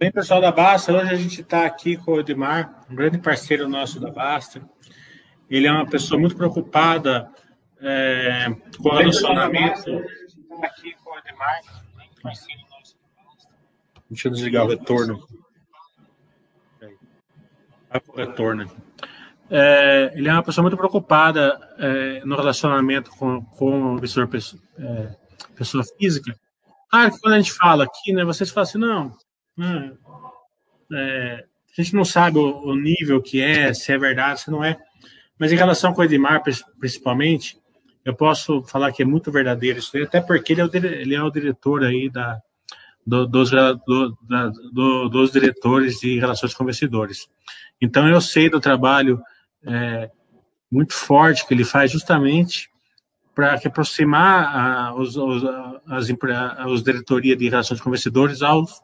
Bem, pessoal da Basta, hoje a gente está aqui com o Edmar, um grande parceiro nosso da Basta. Ele é uma pessoa muito preocupada é, com o relacionamento. Está aqui com o Edmar, parceiro nosso da Basta. Deixa eu desligar o retorno. Vai o retorno. É, ele é uma pessoa muito preocupada é, no relacionamento com, com o investidor pessoa, é, pessoa física. Ah, quando a gente fala aqui, né, vocês falam assim, não, Hum, é, a gente não sabe o, o, nível que é, se é verdade, se não é. Mas em relação com o Edmar, principalmente, eu posso falar que é muito verdadeiro isso aí, até porque ele é o, ele é o diretor aí da, do, dos, do, da, do, dos diretores de relações com investidores. Então, eu sei do trabalho é, muito forte que ele faz justamente para aproximar a, os, os, as, os diretoria de relações com investidores aos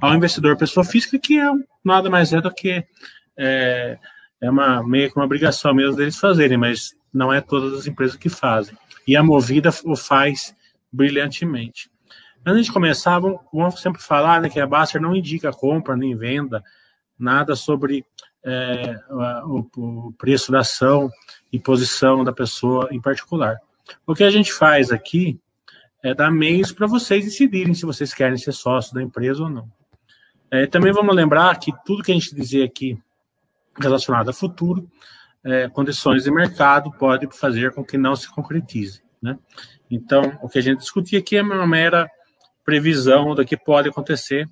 ao investidor pessoa física, que é nada mais é do que é, é uma meio que uma obrigação mesmo deles fazerem, mas não é todas as empresas que fazem. E a Movida o faz brilhantemente. Antes de começar, vamos, vamos sempre falar né, que a Baster não indica compra nem venda, nada sobre é, o, o, preço da ação e posição da pessoa em particular. O que a gente faz aqui é dar meios para vocês decidirem se vocês querem ser sócio da empresa ou não. É, também vamos lembrar que tudo que a gente dizer aqui relacionado a futuro, é, condições de mercado pode fazer com que não se concretize. Né? Então, o que a gente discutir aqui é uma mera previsão do que pode acontecer,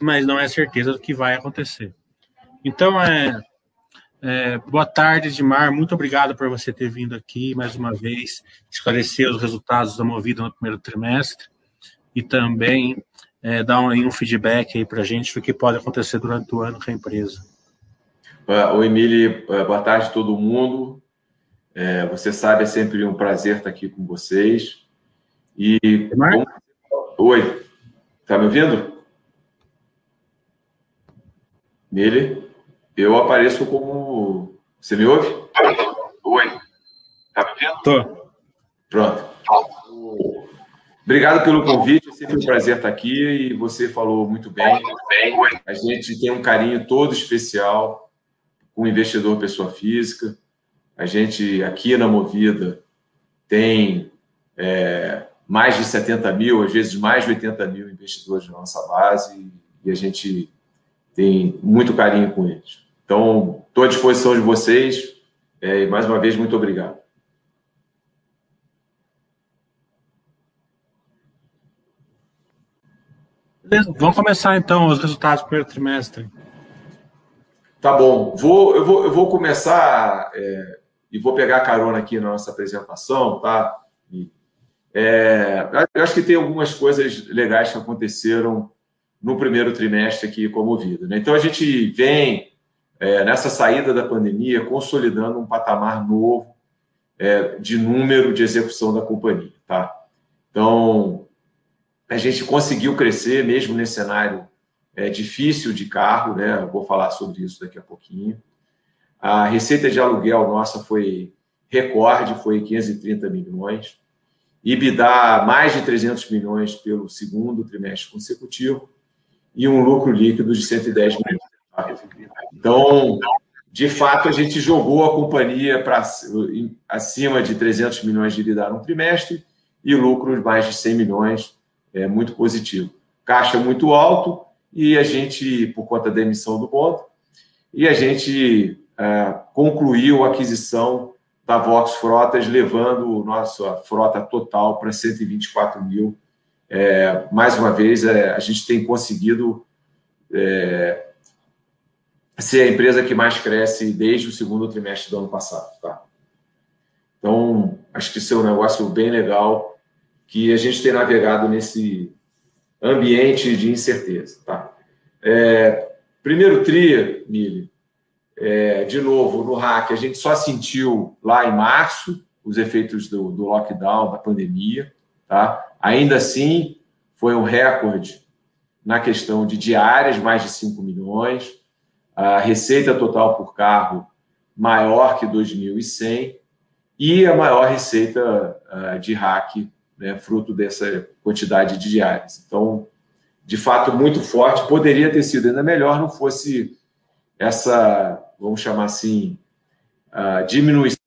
mas não é certeza do que vai acontecer. Então, é, é, boa tarde, Edmar. Muito obrigado por você ter vindo aqui mais uma vez, esclarecer os resultados da Movida no primeiro trimestre e também é, dar um, um feedback aí para a gente do que pode acontecer durante o ano com a empresa. Oi, Emílio, boa tarde a todo mundo. É, você sabe, é sempre um prazer estar aqui com vocês. E. Como... Oi, tá me ouvindo? Emílio, eu apareço como. Você me ouve? Oi, tá me ouvindo? Tô. Pronto. Obrigado pelo convite, é sempre um prazer estar aqui e você falou muito bem. A gente tem um carinho todo especial com o investidor pessoa física. A gente aqui na Movida tem é, mais de 70 mil, às vezes mais de 80 mil investidores na nossa base e a gente tem muito carinho com eles. Então, estou à disposição de vocês é, e mais uma vez, muito obrigado. Beleza, vamos começar então os resultados do primeiro trimestre. Tá bom. Vou, eu, vou, eu vou começar é, e vou pegar carona aqui na nossa apresentação, tá? É, eu acho que tem algumas coisas legais que aconteceram no primeiro trimestre aqui como Movida. Né? Então, a gente vem, é, nessa saída da pandemia, consolidando um patamar novo é, de número de execução da companhia. Tá? Então, a gente conseguiu crescer mesmo nesse cenário é, difícil de carro, né? Vou falar sobre isso daqui a pouquinho. A receita de aluguel nossa foi recorde, foi 530 milhões. EBITDA mais de 300 milhões pelo segundo trimestre consecutivo e um lucro líquido de 110 milhões. Então, de fato, a gente jogou a companhia para acima de 300 milhões de EBITDA no trimestre e lucros mais de 100 milhões é muito positivo. Caixa muito alto e a gente, por conta da emissão do bond, e a gente é, concluiu a aquisição da Vox Frotas, levando nossa frota total para 124 mil. É, mais uma vez, é, a gente tem conseguido é, ser a empresa que mais cresce desde o segundo trimestre do ano passado. Tá? Então, acho que isso é um negócio bem legal que a gente tem navegado nesse ambiente de incerteza. Tá? É, primeiro TRI, Mili, é, de novo, no hack, a gente só sentiu lá em março os efeitos do, do lockdown, da pandemia. Tá? Ainda assim, foi um recorde na questão de diárias, mais de 5 milhões, a receita total por carro maior que 2.100 e a maior receita uh, de hack né, fruto dessa quantidade de diárias. Então, de fato muito forte. Poderia ter sido ainda melhor, não fosse essa, vamos chamar assim, diminuição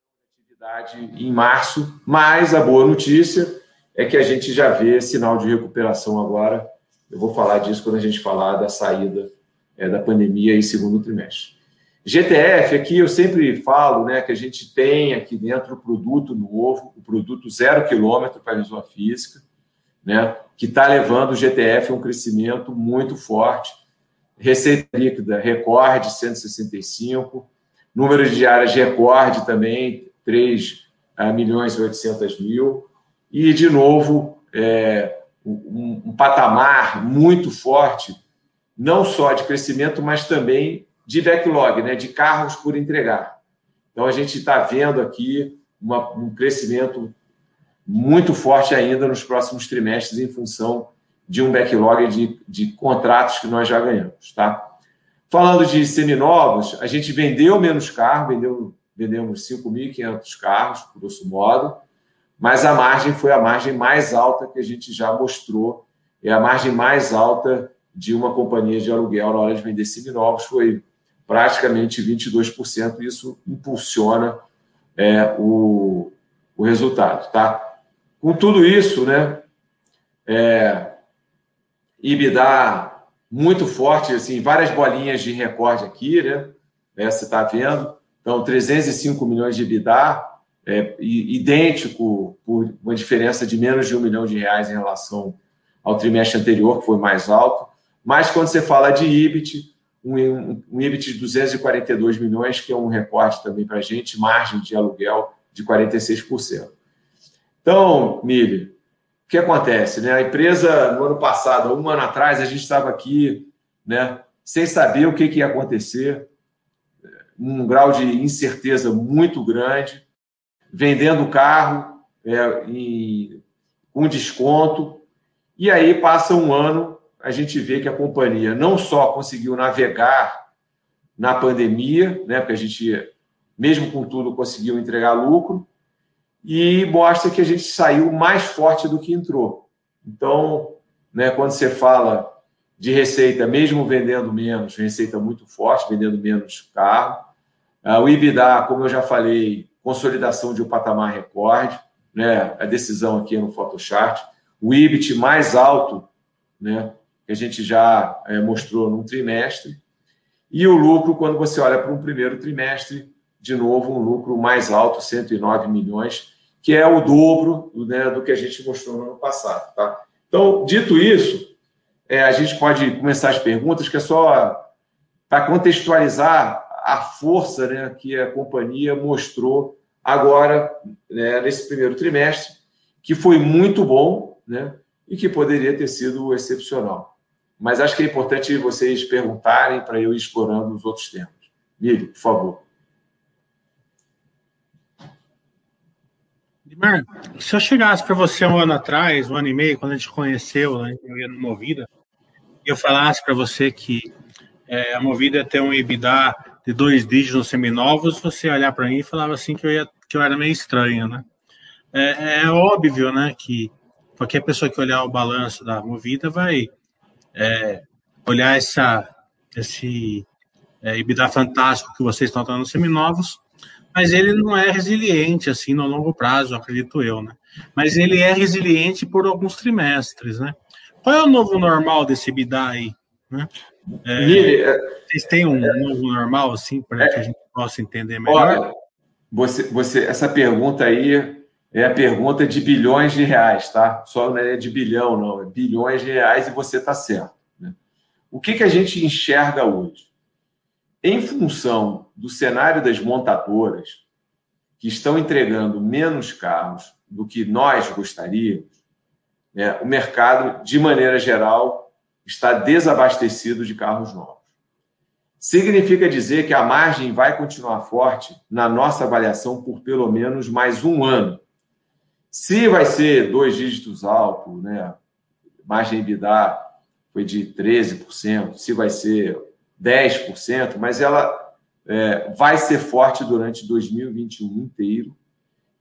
da atividade em março. Mas a boa notícia é que a gente já vê sinal de recuperação agora. Eu vou falar disso quando a gente falar da saída é, da pandemia em segundo trimestre. GTF, aqui eu sempre falo né, que a gente tem aqui dentro o produto novo, o produto zero quilômetro para a pessoa física, né, que está levando o GTF a um crescimento muito forte. Receita líquida, recorde 165, número de diárias recorde também, 3 ah, milhões e 800 mil. E, de novo, é, um, um patamar muito forte, não só de crescimento, mas também de backlog, né, de carros por entregar. Então, a gente está vendo aqui uma, um crescimento muito forte ainda nos próximos trimestres em função de um backlog de, de contratos que nós já ganhamos. Tá? Falando de seminovos, a gente vendeu menos carro, vendeu, vendemos 5.500 carros, grosso modo, mas a margem foi a margem mais alta que a gente já mostrou, é a margem mais alta de uma companhia de aluguel na hora de vender seminovos, foi praticamente 22%. Isso impulsiona é, o, o resultado. Tá? Com tudo isso, né, é, muito forte, assim, várias bolinhas de recorde aqui, né? né você está vendo. Então, 305 milhões de IBDA, é, idêntico por uma diferença de menos de um milhão de reais em relação ao trimestre anterior, que foi mais alto. Mas quando você fala de IBIT, um, um IBIT de 242 milhões, que é um recorte também para a gente, margem de aluguel de 46%. Então, Mili, o que acontece? Né? A empresa, no ano passado, um ano atrás, a gente estava aqui né, sem saber o que, que ia acontecer, um grau de incerteza muito grande, vendendo carro é, com desconto, e aí passa um ano a gente vê que a companhia não só conseguiu navegar na pandemia, né, porque a gente, mesmo com tudo, conseguiu entregar lucro, e mostra que a gente saiu mais forte do que entrou. Então, né, quando você fala de receita, mesmo vendendo menos, receita muito forte, vendendo menos carro, ah, o IBIDA, como eu já falei, consolidação de um patamar recorde, né, a decisão aqui é no Photochart, o IBIT mais alto né, que a gente já é, mostrou num trimestre. E o lucro, quando você olha para um primeiro trimestre, de novo, um lucro mais alto, 109 milhões, que é o dobro né, do que a gente mostrou no ano passado. Tá? Então, dito isso, é, a gente pode começar as perguntas, que é só para contextualizar a força né, que a companhia mostrou agora, né, nesse primeiro trimestre, que foi muito bom né, e que poderia ter sido excepcional mas acho que é importante vocês perguntarem para eu ir explorando os outros temas. Mili, por favor. Dimar, se eu chegasse para você um ano atrás, um ano e meio, quando a gente conheceu, né, eu ia no Movida, e eu falasse para você que é, a Movida ter um EBITDA de dois dígitos seminovos, você olhar para mim e falava assim que eu, ia, que eu era meio estranho, né? É, é óbvio, né, que qualquer pessoa que olhar o balanço da Movida vai é, olhar essa, esse é, EBITDA fantástico que vocês estão dando seminovos, mas ele não é resiliente assim no longo prazo, acredito eu, né? Mas ele é resiliente por alguns trimestres, né? Qual é o novo normal desse EBITDA aí? Né? É, é vocês têm um novo normal assim para que a gente possa entender melhor? Olha, você, você, essa pergunta aí é a pergunta de bilhões de reais, tá? Só não é de bilhão, não, é bilhões de reais e você está certo. Né? O que, que a gente enxerga hoje? Em função do cenário das montadoras, que estão entregando menos carros do que nós gostaríamos, né, o mercado, de maneira geral, está desabastecido de carros novos. Significa dizer que a margem vai continuar forte, na nossa avaliação, por pelo menos mais um ano se vai ser dois dígitos alto, né? Margem EBITDA foi de 13%, se vai ser 10%, mas ela é, vai ser forte durante 2021 inteiro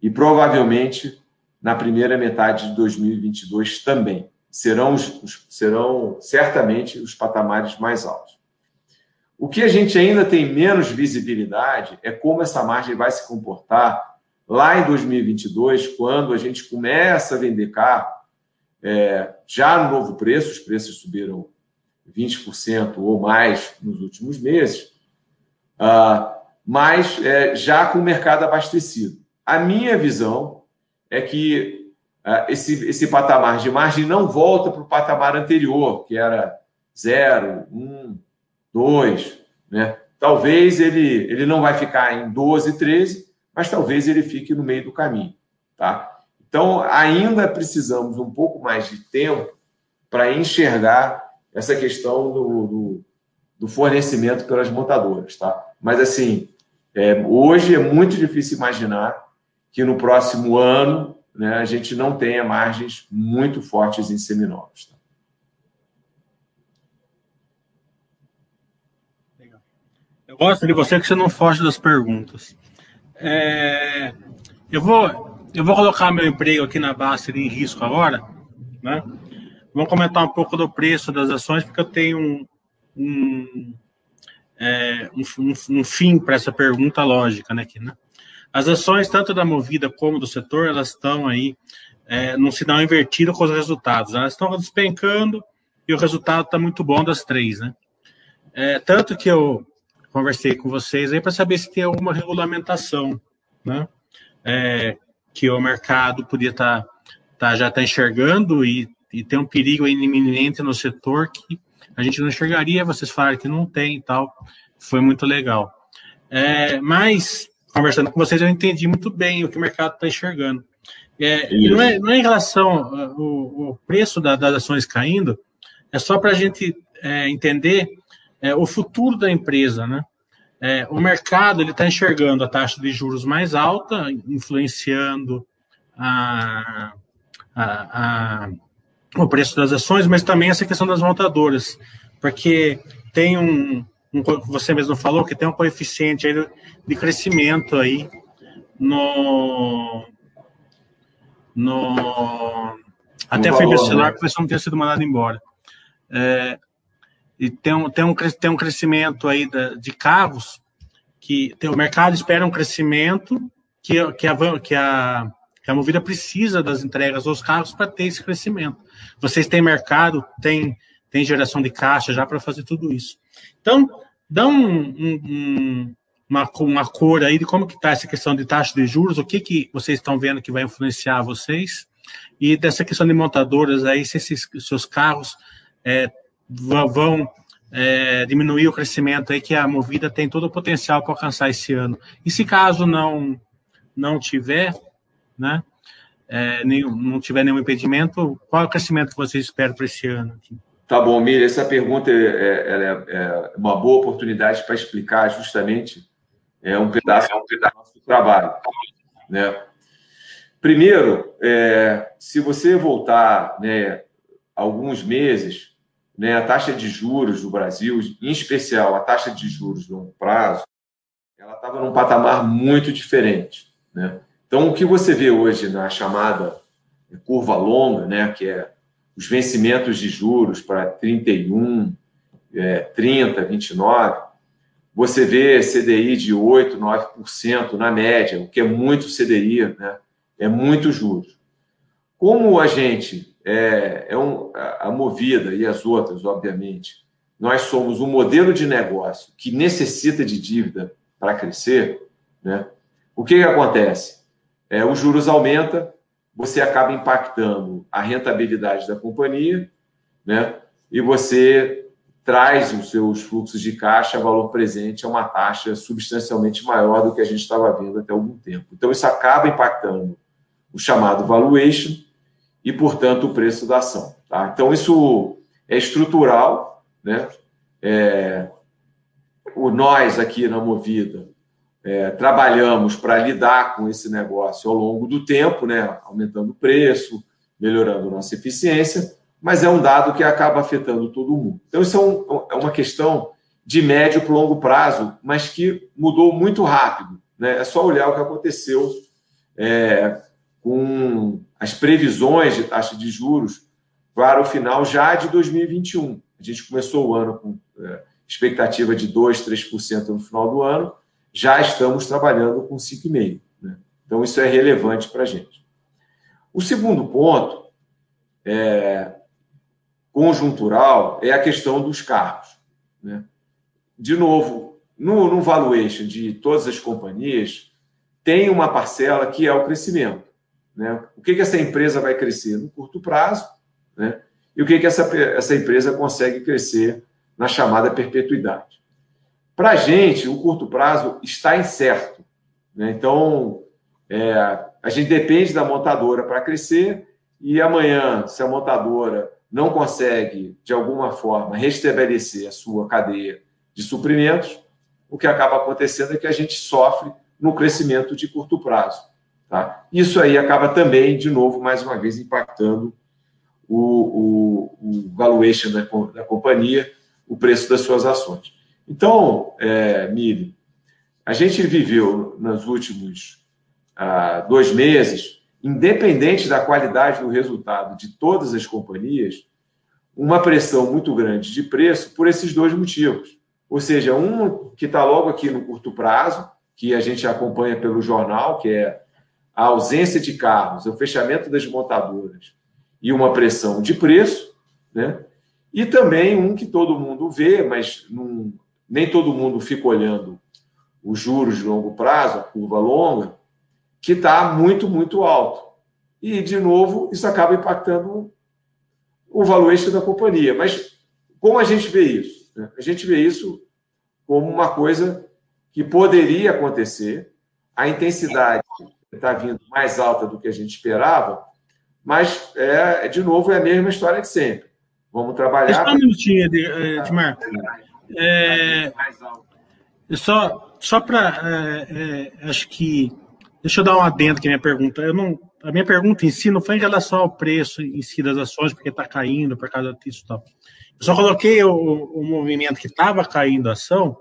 e provavelmente na primeira metade de 2022 também. serão, os, serão certamente os patamares mais altos. O que a gente ainda tem menos visibilidade é como essa margem vai se comportar lá em 2022, quando a gente começa a vender carro é, já no novo preço, os preços subiram 20% ou mais nos últimos meses, uh, mas é, já com o mercado abastecido. A minha visão é que uh, esse, esse patamar de margem não volta para o patamar anterior, que era 0, 1, 2. Né? Talvez ele, ele não vai ficar em 12, 13, mas talvez ele fique no meio do caminho. Tá? Então, ainda precisamos um pouco mais de tempo para enxergar essa questão do, do, do, fornecimento pelas montadoras. Tá? Mas, assim, é, hoje é muito difícil imaginar que no próximo ano né, a gente não tenha margens muito fortes em seminovos. Tá? Eu gosto de você que você não foge das perguntas. É, eu vou eu vou colocar meu emprego aqui na base em risco agora, né? Vamos comentar um pouco do preço das ações, porque eu tenho um, um, é, um, um fim para essa pergunta lógica, né, aqui, né? As ações, tanto da Movida como do setor, elas estão aí é, num sinal invertido com os resultados. Elas estão despencando e o resultado está muito bom das três, né? É, tanto que eu conversei com vocês aí para saber se tem alguma regulamentação, né? É, que o mercado podia estar tá, tá, já está enxergando e, e tem um perigo iminente no setor que a gente não enxergaria, vocês falaram que não tem e tal. Foi muito legal. É, mas, conversando com vocês, eu entendi muito bem o que o mercado está enxergando. É, e não é, não é em relação ao, preço da, das ações caindo, é só para a gente é, entender é, o futuro da empresa, né? É, o mercado ele está enxergando a taxa de juros mais alta, influenciando a, a, a, o preço das ações, mas também essa questão das montadoras, porque tem um, um você mesmo falou que tem um coeficiente de crescimento aí no no até foi celular porque não tinha sido mandado embora. É, e tem um, tem um, tem um crescimento aí da, de carros que tem, o mercado espera um crescimento que, que, a, que, a, que a Movida precisa das entregas dos carros para ter esse crescimento. Vocês têm mercado, tem, tem geração de caixa já para fazer tudo isso. Então, dá um, um, uma, uma cor aí de como que está essa questão de taxa de juros, o que, que vocês estão vendo que vai influenciar vocês, e dessa questão de montadoras aí, se esses seus carros é, vão é, diminuir o crescimento aí que a Movida tem todo o potencial para alcançar esse ano. E se caso não não tiver, né, é, nenhum, não tiver nenhum impedimento, qual é o crescimento que vocês esperam para esse ano? Aqui? Tá bom, Miriam, essa pergunta é, é, é, uma boa oportunidade para explicar justamente é um pedaço, é um pedaço do nosso trabalho. Né? Primeiro, é, se você voltar né, alguns meses, né, a taxa de juros do Brasil, em especial a taxa de juros de longo prazo, ela estava num patamar muito diferente. Né? Então, o que você vê hoje na chamada curva longa, né, que é os vencimentos de juros para 31, é, 30, 29, você vê CDI de 8, 9% na média, o que é muito CDI, né? é muito juros. Como a gente é, é um, a Movida e as outras, obviamente, nós somos um modelo de negócio que necessita de dívida para crescer, né? o que, que acontece? É, os juros aumenta, você acaba impactando a rentabilidade da companhia, né? e você traz os seus fluxos de caixa, valor presente, a uma taxa substancialmente maior do que a gente estava vendo até algum tempo. Então, isso acaba impactando o chamado valuation, e, portanto, o preço da ação. Tá? Então, isso é estrutural. Né? É, o, nós aqui na Movida é, trabalhamos para lidar com esse negócio ao longo do tempo, né? aumentando o preço, melhorando nossa eficiência, mas é um dado que acaba afetando todo mundo. Então, isso é, um, é uma questão de médio para longo prazo, mas que mudou muito rápido. Né? É só olhar o que aconteceu é, com as previsões de taxa de juros para o final já de 2021. A gente começou o ano com é, expectativa de 2%, 3% no final do ano, já estamos trabalhando com 5,5%. Né? Então, isso é relevante para a gente. O segundo ponto, é, conjuntural, é a questão dos carros. Né? De novo, no, no valuation de todas as companhias, tem uma parcela que é o crescimento. Né? O que, que essa empresa vai crescer no curto prazo né? e o que, que essa, essa empresa consegue crescer na chamada perpetuidade. Para a gente, o curto prazo está incerto. Né? Então, é, a gente depende da montadora para crescer e amanhã, se a montadora não consegue, de alguma forma, restabelecer a sua cadeia de suprimentos, o que acaba acontecendo é que a gente sofre no crescimento de curto prazo. Tá? Isso aí acaba também, de novo, mais uma vez, impactando o, o, o valuation da, da, companhia, o preço das suas ações. Então, é, Mili, a gente viveu nos últimos ah, dois meses, independente da qualidade do resultado de todas as companhias, uma pressão muito grande de preço por esses dois motivos. Ou seja, um que está logo aqui no curto prazo, que a gente acompanha pelo jornal, que é a ausência de carros, o fechamento das montadoras e uma pressão de preço, né? E também um que todo mundo vê, mas não, nem todo mundo fica olhando os juros de longo prazo, a curva longa, que está muito, muito alto. E, de novo, isso acaba impactando o valuation da companhia. Mas como a gente vê isso? Né? A gente vê isso como uma coisa que poderia acontecer, a intensidade está vindo mais alta do que a gente esperava, mas, é, de novo, é a mesma história de sempre. Vamos trabalhar. Só um minutinho, Edmar. É, só só para. É, é, acho que. Deixa eu dar um adendo aqui a minha pergunta. Eu não, a minha pergunta em si não foi em relação ao preço em si das ações, porque está caindo por causa disso e tal. Eu só coloquei o, o movimento que estava caindo a ação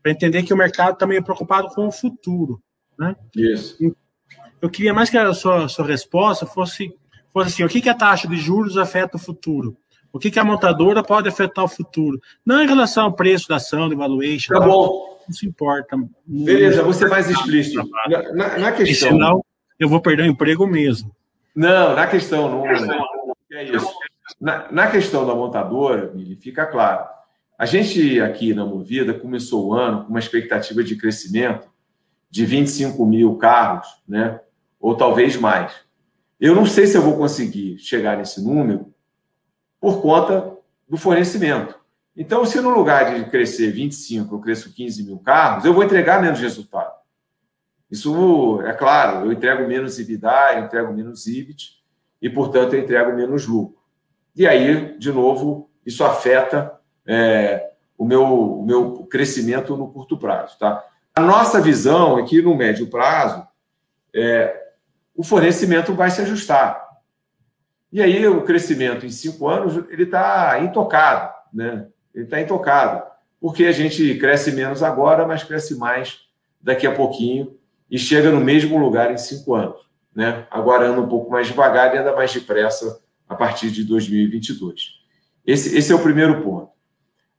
para entender que o mercado está meio preocupado com o futuro. Né? Isso. Eu queria mais que a sua, sua resposta fosse, fosse assim: o que, que a taxa de juros afeta o futuro? O que, que a montadora pode afetar o futuro? Não em relação ao preço da ação, de valuation. Tá bom. Não se importa. Beleza, vou ser mais explícito. Na, na, na questão. senão, eu vou perder o emprego mesmo. Não, na questão, não, é isso. Na, na questão da montadora, fica claro. A gente aqui na Movida começou o ano com uma expectativa de crescimento de 25 mil carros, né? Ou talvez mais. Eu não sei se eu vou conseguir chegar nesse número por conta do fornecimento. Então, se no lugar de crescer 25, eu cresço 15 mil carros, eu vou entregar menos resultado. Isso é claro, eu entrego menos EBITDA, eu entrego menos EBIT e, portanto, eu entrego menos lucro. E aí, de novo, isso afeta é, o, meu, o meu crescimento no curto prazo. Tá? A nossa visão é que no médio prazo é, o fornecimento vai se ajustar. E aí o crescimento em cinco anos ele está intocado, né? Ele está intocado, porque a gente cresce menos agora, mas cresce mais daqui a pouquinho e chega no mesmo lugar em cinco anos, né? Agora anda um pouco mais devagar e anda mais depressa a partir de 2022. Esse, esse é o primeiro ponto.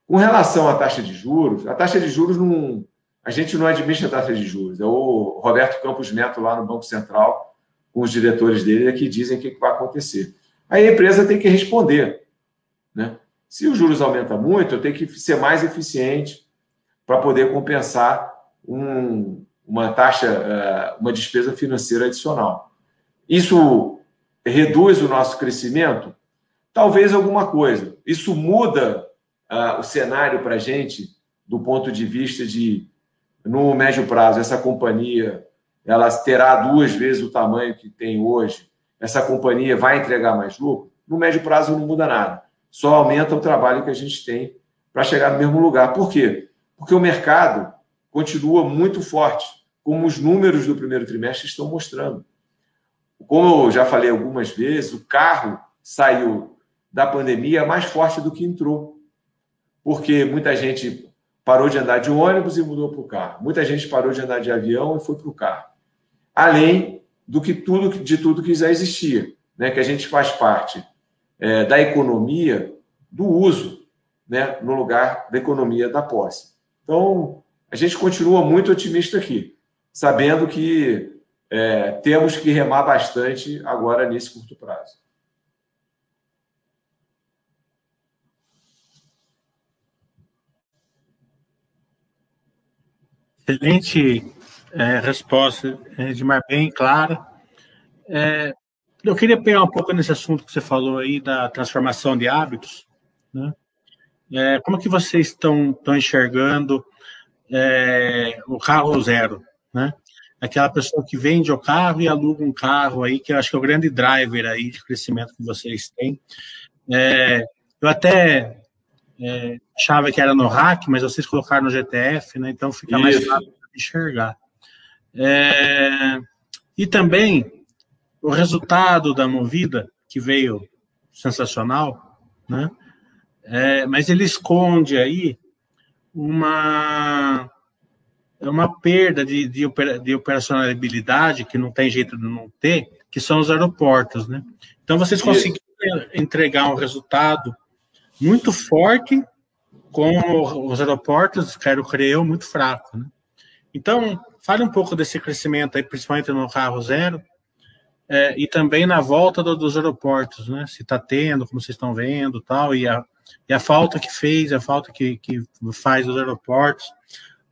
Com relação à taxa de juros, a taxa de juros não. A gente não administra a taxa de juros. É o Roberto Campos Neto, lá no Banco Central, com os diretores dele, é que dizem o que vai acontecer. Aí a empresa tem que responder. Né? Se os juros aumentam muito, eu tenho que ser mais eficiente para poder compensar um, uma taxa, eh, uma despesa financeira adicional. Isso reduz o nosso crescimento? Talvez alguma coisa. Isso muda uh, o cenário para a gente do ponto de vista de, no médio prazo, essa companhia ela terá duas vezes o tamanho que tem hoje, essa companhia vai entregar mais lucro? No médio prazo não muda nada. Só aumenta o trabalho que a gente tem para chegar no mesmo lugar. Por quê? Porque o mercado continua muito forte, como os números do primeiro trimestre estão mostrando. Como eu já falei algumas vezes, o carro saiu da pandemia mais forte do que entrou porque muita gente parou de andar de ônibus e mudou para o carro. Muita gente parou de andar de avião e foi para o carro. Além do que tudo de tudo que já existia, né? Que a gente faz parte é, da economia do uso, né, no lugar da economia da posse. Então, a gente continua muito otimista aqui, sabendo que é, temos que remar bastante agora nesse curto prazo. Excelente é, resposta, Edmar, bem clara. É, eu queria pegar um pouco nesse assunto que você falou aí da transformação de hábitos. Né? É, como que vocês estão, estão enxergando é, o carro zero? Né? Aquela pessoa que vende o carro e aluga um carro aí, que eu acho que é o grande driver aí de crescimento que vocês têm. É, eu até é, achava que era no hack, mas vocês colocaram no GTF, né? Então fica Isso. mais fácil de enxergar. É, e também o resultado da movida, que veio sensacional, né? É, mas ele esconde aí uma uma perda de, de, de operacionalidade que não tem jeito de não ter, que são os aeroportos, né? Então vocês conseguiram entregar um resultado muito forte com os aeroportos, quero crer, muito fraco. Né? Então, fale um pouco desse crescimento aí, principalmente no carro zero, é, e também na volta do, dos aeroportos, né? Se está tendo, como vocês estão vendo, tal, e a, e a falta que fez, a falta que, que faz os aeroportos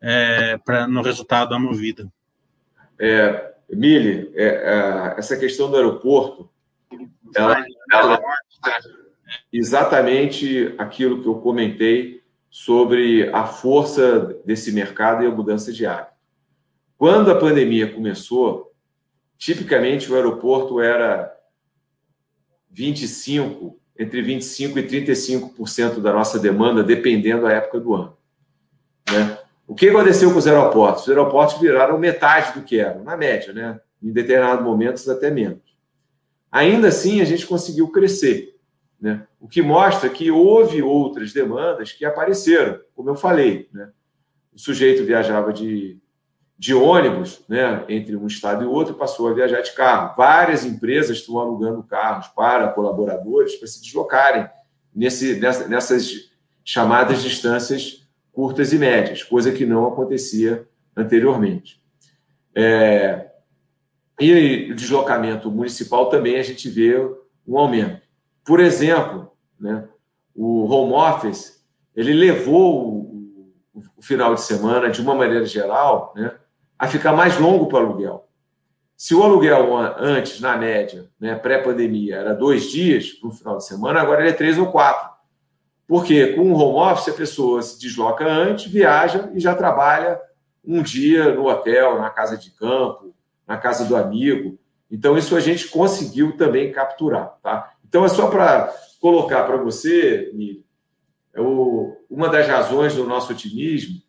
é, para no resultado da movida. É, Mili, é, é, essa questão do aeroporto, ela, ela, exatamente aquilo que eu comentei sobre a força desse mercado e a mudança de hábito. Quando a pandemia começou, tipicamente o aeroporto era 25, entre 25 e 35% da nossa demanda, dependendo da época do ano. Né? O que aconteceu com os aeroportos? Os aeroportos viraram metade do que eram, na média, né? em determinados momentos até menos. Ainda assim, a gente conseguiu crescer. Né? O que mostra que houve outras demandas que apareceram, como eu falei. Né? O sujeito viajava de, de ônibus né, entre um estado e outro passou a viajar de carro. Várias empresas estão alugando carros para colaboradores para se deslocarem nesse, nessas chamadas distâncias curtas e médias, coisa que não acontecia anteriormente. É, e o deslocamento municipal também a gente vê um aumento. Por exemplo, né, o home office ele levou o, o, final de semana, de uma maneira geral, né, a ficar mais longo para o aluguel. Se o aluguel antes, na média, né, pré-pandemia, era dois dias um final de semana, agora ele é três ou quatro. Porque com o home office a pessoa se desloca antes, viaja e já trabalha um dia no hotel, na casa de campo, na casa do amigo. Então, isso a gente conseguiu também capturar. Tá? Então, é só para colocar para você, Miri, é uma das razões do nosso otimismo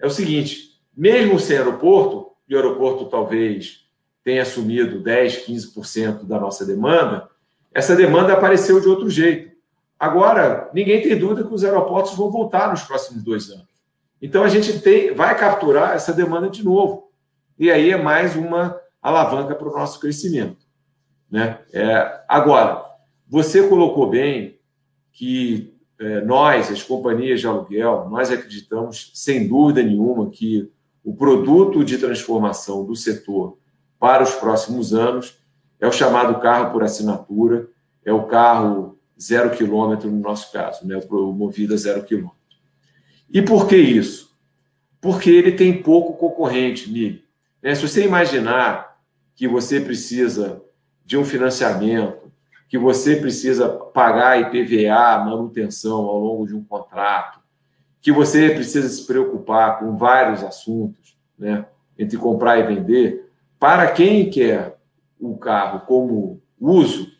é o seguinte: mesmo sem aeroporto, e o aeroporto talvez tenha assumido 10, 15% da nossa demanda, essa demanda apareceu de outro jeito. Agora, ninguém tem dúvida que os aeroportos vão voltar nos próximos dois anos. Então, a gente tem, vai capturar essa demanda de novo. E aí é mais uma alavanca para o nosso crescimento. Né? É, agora, você colocou bem que é, nós, as companhias de aluguel, nós acreditamos, sem dúvida nenhuma, que o produto de transformação do setor para os próximos anos é o chamado carro por assinatura, é o carro zero quilômetro no nosso caso, né? o Movida zero quilômetro. E por que isso? Porque ele tem pouco concorrente, Mili. É, se você imaginar que você precisa de um financiamento que você precisa pagar IPVA, manutenção ao longo de um contrato, que você precisa se preocupar com vários assuntos, né, entre comprar e vender, para quem quer o carro como uso,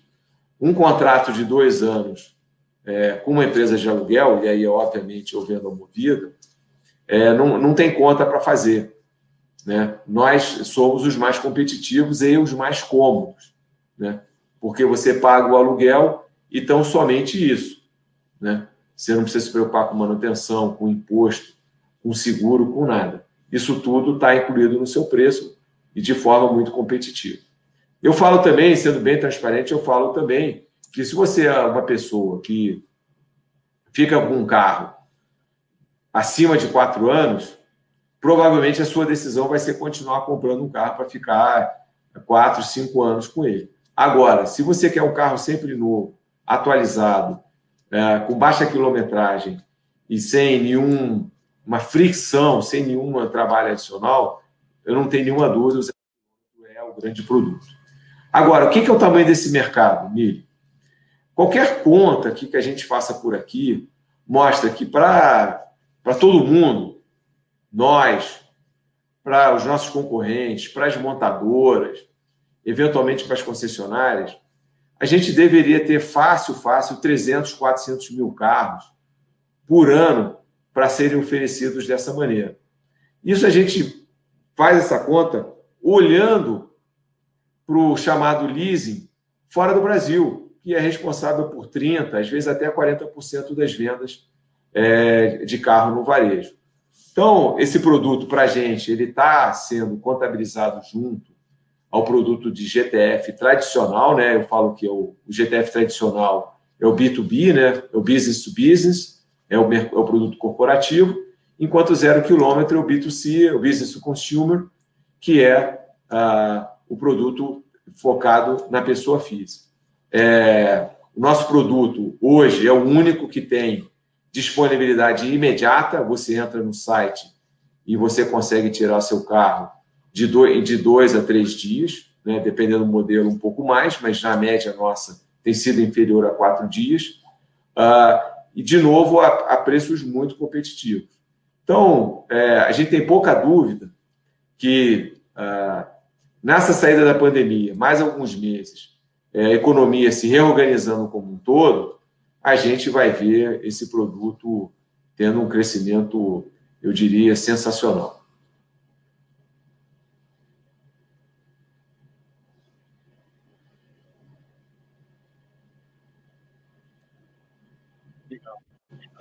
um contrato de dois anos é, com uma empresa de aluguel, e aí, obviamente, eu vendo a movida, é, não, não tem conta para fazer. Né? Nós somos os mais competitivos e os mais cômodos. Né? porque você paga o aluguel e tão somente isso. Né? Você não precisa se preocupar com manutenção, com imposto, com seguro, com nada. Isso tudo está incluído no seu preço e de forma muito competitiva. Eu falo também, sendo bem transparente, eu falo também que se você é uma pessoa que fica com um carro acima de quatro anos, provavelmente a sua decisão vai ser continuar comprando um carro para ficar quatro, cinco anos com ele. Agora, se você quer um carro sempre novo, atualizado, com baixa quilometragem e sem nenhuma fricção, sem nenhum trabalho adicional, eu não tenho nenhuma dúvida, o zero é o grande produto. Agora, o que é o tamanho desse mercado, Mili? Qualquer conta que, que a gente faça por aqui mostra que para todo mundo, nós, para os nossos concorrentes, para as montadoras, eventualmente para as concessionárias, a gente deveria ter fácil, fácil, 300, 400 mil carros por ano para serem oferecidos dessa maneira. Isso a gente faz essa conta olhando para o chamado leasing fora do Brasil, que é responsável por 30%, às vezes até 40% das vendas é, de carro no varejo. Então, esse produto, para a gente, ele está sendo contabilizado junto ao produto de GTF tradicional, né? Eu falo que é o, GTF tradicional é o B2B, né? É o business to business, é o, é o produto corporativo, enquanto zero quilômetro é o B2C, é o business to consumer, que é ah, o produto focado na pessoa física. É, o nosso produto hoje é o único que tem disponibilidade imediata. Você entra no site e você consegue tirar seu carro de dois, de dois a três dias, né? dependendo do modelo, um pouco mais, mas na média nossa tem sido inferior a quatro dias. Uh, e, de novo, a, a, preços muito competitivos. Então, é, a gente tem pouca dúvida que uh, nessa saída da pandemia, mais alguns meses, é, a economia se reorganizando como um todo, a gente vai ver esse produto tendo um crescimento, eu diria, sensacional.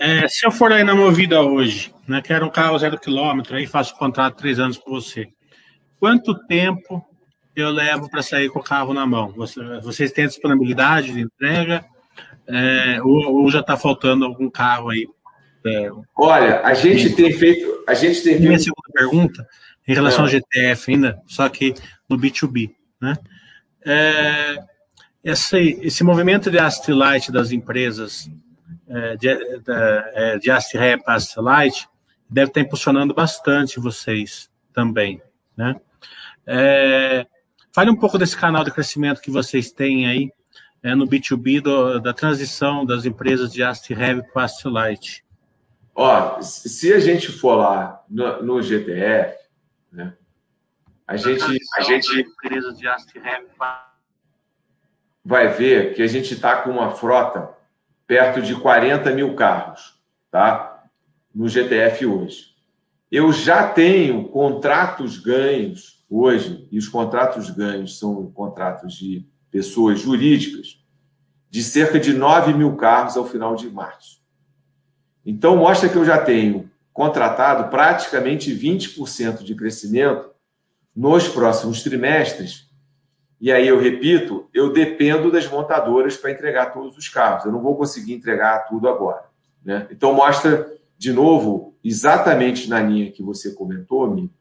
É, se eu for aí na Movida hoje, né, quero um carro zero quilômetro, aí faço contrato três anos com você. Quanto tempo eu levo para sair com o carro na mão? Vocês têm disponibilidade de entrega? É, ou, ou, já está faltando algum carro aí? É, Olha, a gente tem feito. A gente tem feito... Minha segunda pergunta, em relação é. ao GTF ainda, só que no B2B. Né? É, esse, esse movimento de asset light das empresas é, de, de, de ASREP Light deve estar impulsionando bastante vocês também, né? É, fale um pouco desse canal de crescimento que vocês têm aí é, no B2B do, da transição das empresas de ASTREV para Light. Ó, se a gente for lá no, no GTF, né, a gente, a gente de vai ver que a gente está com uma frota perto de 40 mil carros, tá? No GTF hoje. Eu já tenho contratos ganhos hoje, e os contratos ganhos são contratos de pessoas jurídicas, de cerca de 9 mil carros ao final de março. Então, mostra que eu já tenho contratado praticamente 20% de crescimento nos próximos trimestres e aí eu repito, eu dependo das montadoras para entregar todos os carros. Eu não vou conseguir entregar tudo agora. Né? Então mostra de novo, exatamente na linha que você comentou, Mi,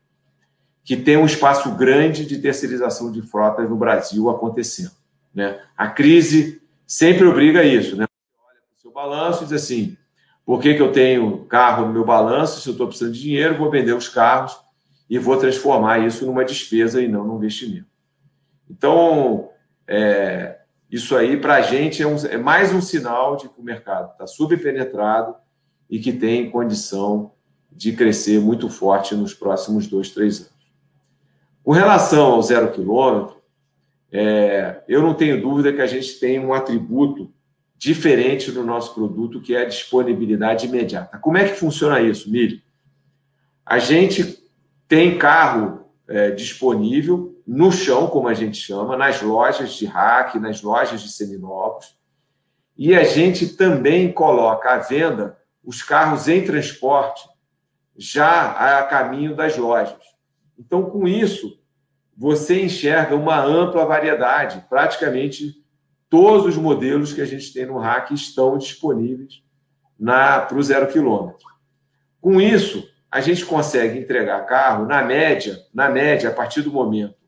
que tem um espaço grande de terceirização de frotas no Brasil acontecendo. Né? A crise sempre obriga isso. Né? Olha o seu balanço e diz assim: por que, que eu tenho carro no meu balanço? Se eu estou precisando de dinheiro, vou vender os carros e vou transformar isso numa despesa e não num investimento. Então, é, isso aí, para a gente, é, um, é, mais um sinal de que o mercado está subpenetrado e que tem condição de crescer muito forte nos próximos dois, três anos. Com relação ao zero quilômetro, é, eu não tenho dúvida que a gente tem um atributo diferente no nosso produto, que é a disponibilidade imediata. Como é que funciona isso, Mili? A gente tem carro é, disponível no chão, como a gente chama, nas lojas de hack, nas lojas de seminovos. E a gente também coloca à venda os carros em transporte já a caminho das lojas. Então, com isso, você enxerga uma ampla variedade, praticamente todos os modelos que a gente tem no RAC estão disponíveis para o zero quilômetro. Com isso, a gente consegue entregar carro na média, na média, a partir do momento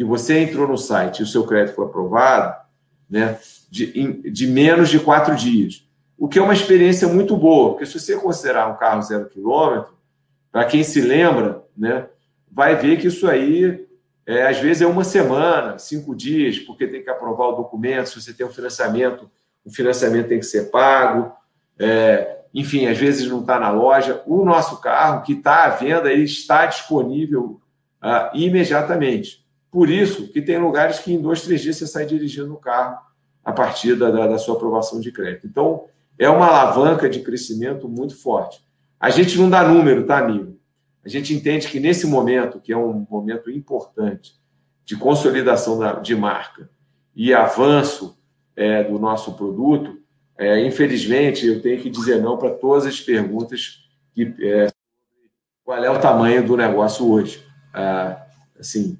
que você entrou no site e o seu crédito foi aprovado, né, de, de menos de quatro dias. O que é uma experiência muito boa, porque se você considerar um carro zero quilômetro, para quem se lembra, né, vai ver que isso aí, é, às vezes, é uma semana, cinco dias, porque tem que aprovar o documento. Se você tem um financiamento, o financiamento tem que ser pago. É, enfim, às vezes não está na loja. O nosso carro, que está à venda, ele está disponível uh, imediatamente. Por isso que tem lugares que em dois, três dias você sai dirigindo o carro a partir da, da, da sua aprovação de crédito. Então, é uma alavanca de crescimento muito forte. A gente não dá número, tá, amigo? A gente entende que nesse momento, que é um momento importante de consolidação de marca e avanço é, do nosso produto, é, infelizmente eu tenho que dizer não para todas as perguntas que é, qual é o tamanho do negócio hoje. Ah, assim,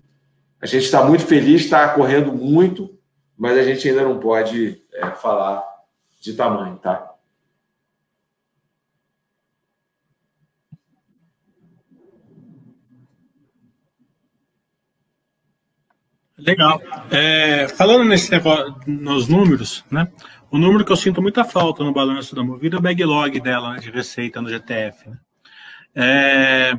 a gente está muito feliz, está correndo muito, mas a gente ainda não pode é, falar de tamanho, tá? Legal. É, falando nesse negócio, nos números, né? O número que eu sinto muita falta no balanço da Movida é o backlog dela, né, de receita no GTF. Né? É,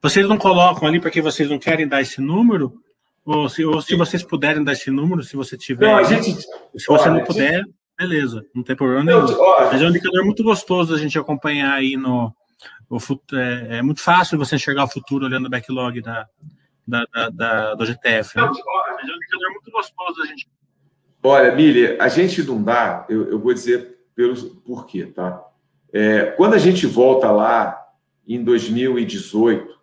vocês não colocam ali porque vocês não querem dar esse número? Ou se, ou se vocês puderem dar esse número, se você tiver. Não, gente, se você olha, não puder, gente... beleza, não tem problema nenhum. Mas é um indicador muito gostoso da gente acompanhar aí no. O, é, é muito fácil você enxergar o futuro olhando o backlog da, da, da, da, do GTF. Né? Mas é um indicador muito gostoso a gente. Olha, Mili, a gente não dá, eu, eu vou dizer pelos porquê, tá? É, quando a gente volta lá em 2018,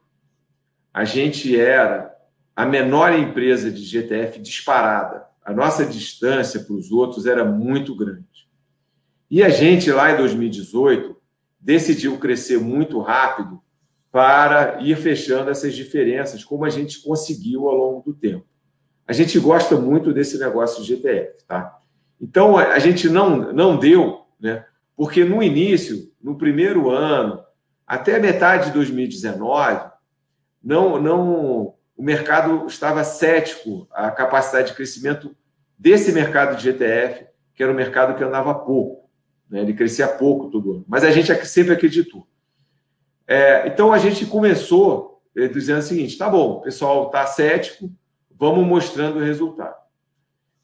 a gente era a menor empresa de GTF disparada. A nossa distância para os outros era muito grande. E a gente, lá em 2018, decidiu crescer muito rápido para ir fechando essas diferenças, como a gente conseguiu ao longo do tempo. A gente gosta muito desse negócio de GTF, tá? Então, a gente não, não deu, né? Porque no início, no primeiro ano, até metade de 2019, não, não, o mercado estava cético à capacidade de crescimento desse mercado de GTF, que era um mercado que andava pouco, né? ele crescia pouco todo ano. Mas a gente sempre acreditou. É, então a gente começou é, dizendo o seguinte: tá bom, o pessoal está cético, vamos mostrando o resultado.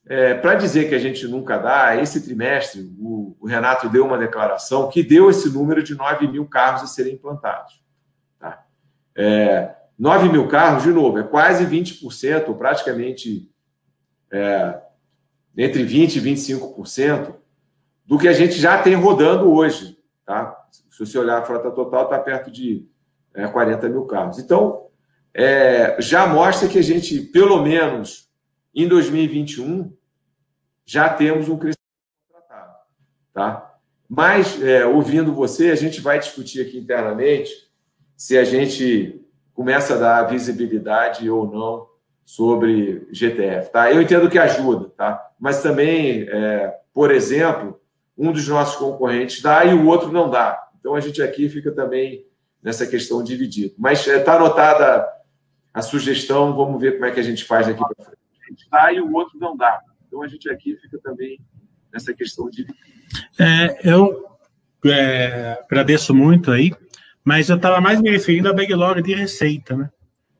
É, Para dizer que a gente nunca dá, esse trimestre o, o, Renato deu uma declaração que deu esse número de 9 mil carros a serem implantados. Tá? É, 9 mil carros, de novo, é quase 20%, praticamente é, entre 20% e 25% do que a gente já tem rodando hoje. Tá? Se você olhar a frota total, está perto de é, 40 mil carros. Então, é, já mostra que a gente, pelo menos em 2021, já temos um crescimento contratado. Tá? Mas, é, ouvindo você, a gente vai discutir aqui internamente se a gente começa a dar visibilidade ou não sobre GTF. Tá? Eu entendo que ajuda, tá? mas também, é, por exemplo, um dos nossos concorrentes dá e o outro não dá. Então a gente aqui fica também nessa questão dividido. Mas está é, anotada a sugestão, vamos ver como é que a gente faz aqui para frente. Dá e o outro não dá. Então a gente aqui fica também nessa questão dividida. É, eu é, agradeço muito aí, mas eu estava mais me referindo à backlog de receita, né?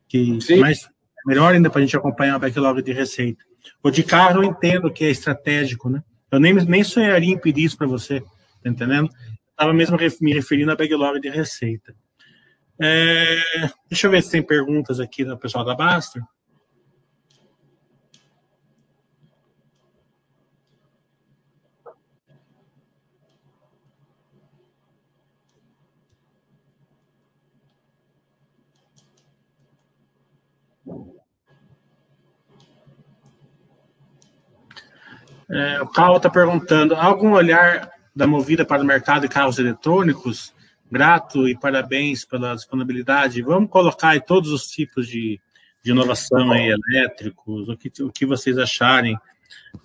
Que Sim. Mais, melhor ainda para a gente acompanhar a backlog de receita. O de carro eu entendo que é estratégico, né? Eu nem, nem sonharia em pedir isso para você, tá entendendo? Estava mesmo me referindo a backlog de receita. É, deixa eu ver se tem perguntas aqui do pessoal da Baster. É, o Paulo está perguntando: algum olhar da Movida para o mercado de carros eletrônicos? Grato e parabéns pela disponibilidade. Vamos colocar aí todos os tipos de, de inovação aí, elétricos, o que, o que vocês acharem.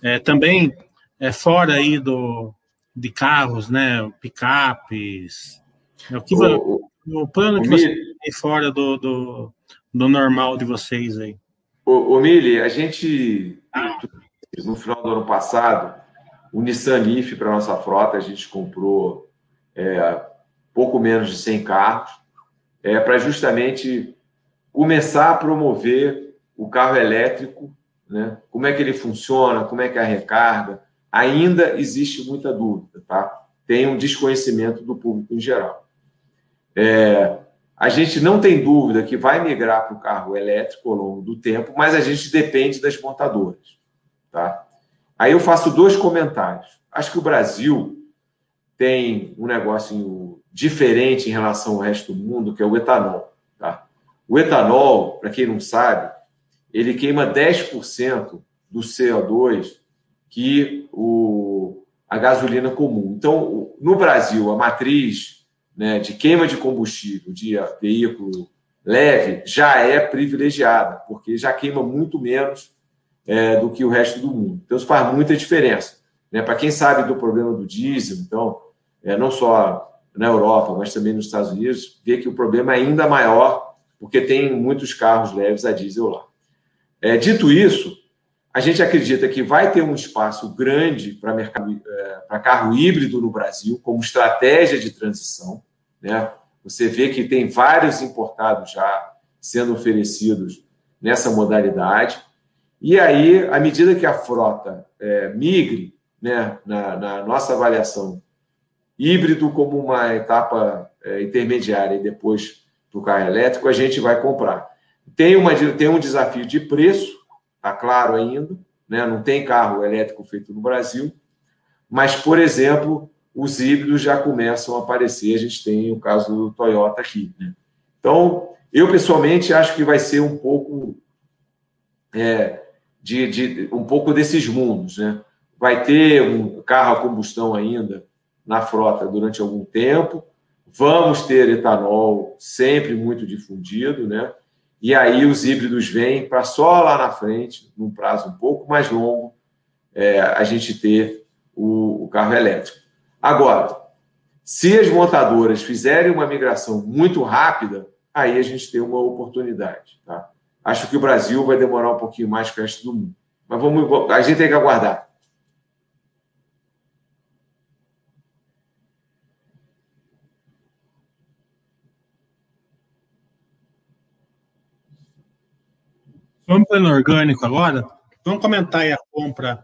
É, também é fora aí do, de carros, né? Picapes. É o, que, o, o plano que você tem fora do, do, do, normal de vocês aí. O, o Mili, a gente, no final do ano passado, o Nissan Leaf para nossa frota, a gente comprou é, pouco menos de 100 carros, é, para justamente começar a promover o carro elétrico, né? como é que ele funciona, como é que é a recarga. Ainda existe muita dúvida, tá? tem um desconhecimento do público em geral. É, a gente não tem dúvida que vai migrar para o carro elétrico ao longo do tempo, mas a gente depende das montadoras. Tá? Aí eu faço dois comentários. Acho que o Brasil tem um negócio diferente em relação ao resto do mundo, que é o etanol. Tá? O etanol, para quem não sabe, ele queima 10% do CO2 que o, a gasolina comum. Então, no Brasil, a matriz né, de queima de combustível de veículo leve já é privilegiada, porque já queima muito menos é, do que o resto do mundo. Então, isso faz muita diferença. Né? Para quem sabe do problema do diesel, então, é, não só na Europa, mas também nos Estados Unidos, vê que o problema é ainda maior, porque tem muitos carros leves a diesel lá. É, dito isso, a gente acredita que vai ter um espaço grande para é, carro híbrido no Brasil, como estratégia de transição. Né? Você vê que tem vários importados já sendo oferecidos nessa modalidade. E aí, à medida que a frota é, migre, né, na, na, nossa avaliação, híbrido como uma etapa é, intermediária e depois para o carro elétrico, a gente vai comprar. Tem, uma, tem um desafio de preço, está claro ainda, né, não tem carro elétrico feito no Brasil, mas, por exemplo, os híbridos já começam a aparecer. A gente tem o caso do Toyota aqui. Né? Então, eu pessoalmente acho que vai ser um pouco é, de, de um pouco desses mundos, né? Vai ter um carro a combustão ainda na frota durante algum tempo. Vamos ter etanol sempre muito difundido, né? E aí os híbridos vêm para só lá na frente, num prazo um pouco mais longo, é, a gente ter o, o carro elétrico. Agora, se as montadoras fizerem uma migração muito rápida, aí a gente tem uma oportunidade, tá? Acho que o Brasil vai demorar um pouquinho mais que o resto do mundo. Mas vamos, a gente tem que aguardar. Vamos para o orgânico agora? Vamos comentar aí a compra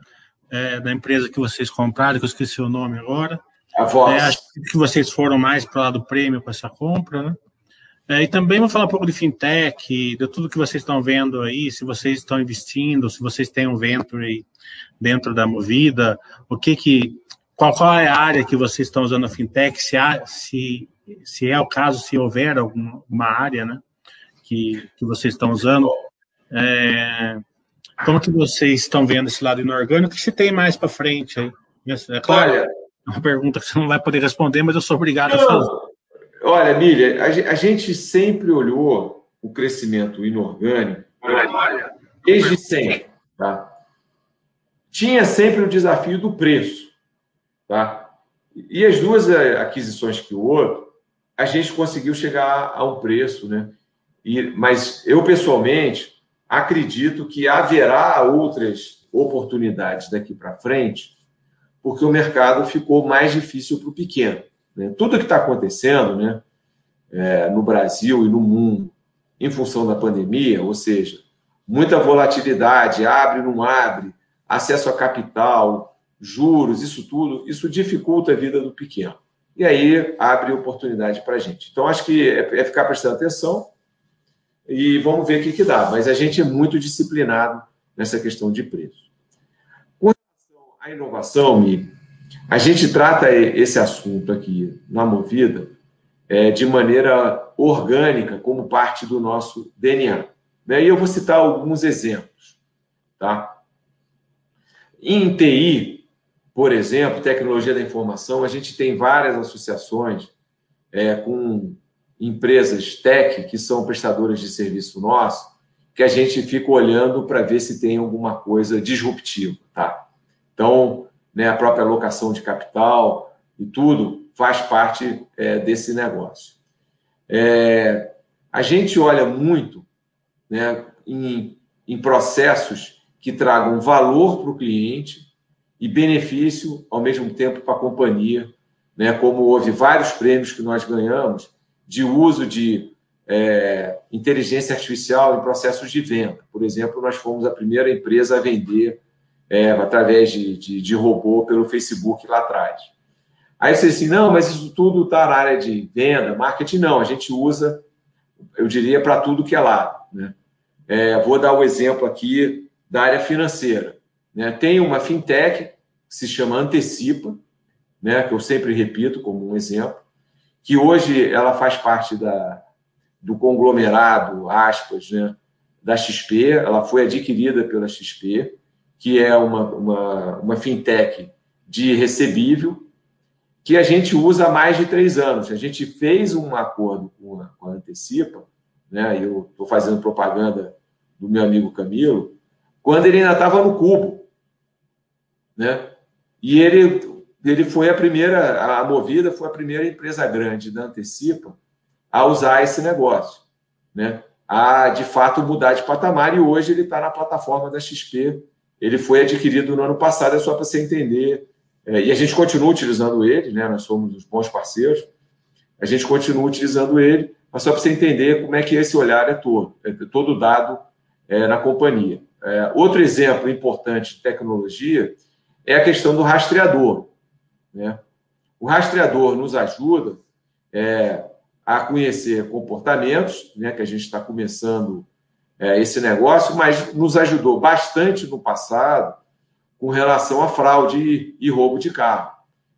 é, da empresa que vocês compraram, que eu esqueci o nome agora. A Vox. É, acho que vocês foram mais para lá do prêmio com essa compra, né? É, e também vou falar um pouco de fintech, de tudo que vocês estão vendo aí, se vocês estão investindo, se vocês têm um venture dentro da Movida, o que que, qual, qual é a área que vocês estão usando a fintech, se, há, se, se é o caso, se houver alguma área, né, que, que vocês estão usando. É, como que vocês estão vendo esse lado inorgânico? O que se tem mais para frente aí? É claro, Olha, é uma pergunta que você não vai poder responder, mas eu sou obrigado não, a fazer. Olha, Milha, a gente sempre olhou o crescimento inorgânico desde sempre. Tá? Tinha sempre o desafio do preço. Tá? E as duas eh, aquisições que houve, a gente conseguiu chegar a um preço, né? E, mas eu, pessoalmente, acredito que haverá outras oportunidades daqui para frente, porque o mercado ficou mais difícil para o pequeno. Né? Tudo que está acontecendo né, é, no Brasil e no mundo, em função da pandemia, ou seja, muita volatilidade, abre, não abre, acesso a capital, juros, isso tudo, isso dificulta a vida do pequeno. E aí abre oportunidade para a gente. Então, acho que é, é ficar prestando atenção e vamos ver o que, que dá. Mas a gente é muito disciplinado nessa questão de preço. Com relação à inovação, Mi, a gente trata esse assunto aqui na Movida é, de maneira orgânica, como parte do nosso DNA. Né? E eu vou citar alguns exemplos. Tá? Em TI, por exemplo, tecnologia da informação, a gente tem várias associações é, com empresas tech que são prestadoras de serviço nosso, que a gente fica olhando para ver se tem alguma coisa disruptiva. Tá? Então, né, a própria alocação de capital e tudo faz parte é, desse negócio. É, a gente olha muito né, em, em processos que tragam valor para o cliente e benefício ao mesmo tempo para a companhia, né, como houve vários prêmios que nós ganhamos de uso de é, inteligência artificial em processos de venda. Por exemplo, nós fomos a primeira empresa a vender é, através de, de, de, robô pelo Facebook lá atrás. Aí você assim, não, mas isso tudo está na área de venda, marketing, não. A gente usa, eu diria, para tudo que é lá. Né? É, vou dar o um exemplo aqui da área financeira. Né? Tem uma fintech que se chama Antecipa, né, que eu sempre repito como um exemplo, que hoje ela faz parte da, do conglomerado, aspas, né, da XP, ela foi adquirida pela XP, que é uma, uma, uma fintech de recebível, que a gente usa há mais de três anos. A gente fez um acordo com a, com a Antecipa, né, eu estou fazendo propaganda do meu amigo Camilo, quando ele ainda estava no Cubo. Né? E ele ele foi a primeira, a Movida foi a primeira empresa grande da Antecipa a usar esse negócio, né? A de fato mudar de patamar e hoje ele está na plataforma da XP. Ele foi adquirido no ano passado, é só para você entender. É, e a gente continua utilizando ele, né? Nós somos os bons parceiros. A gente continua utilizando ele, mas só para você entender como é que esse olhar é todo, é todo dado é, na companhia. É, outro exemplo importante de tecnologia é a questão do rastreador. Né? O rastreador nos ajuda é, a conhecer comportamentos, né, que a gente está começando é, esse negócio, mas nos ajudou bastante no passado com relação a fraude e, roubo de carro.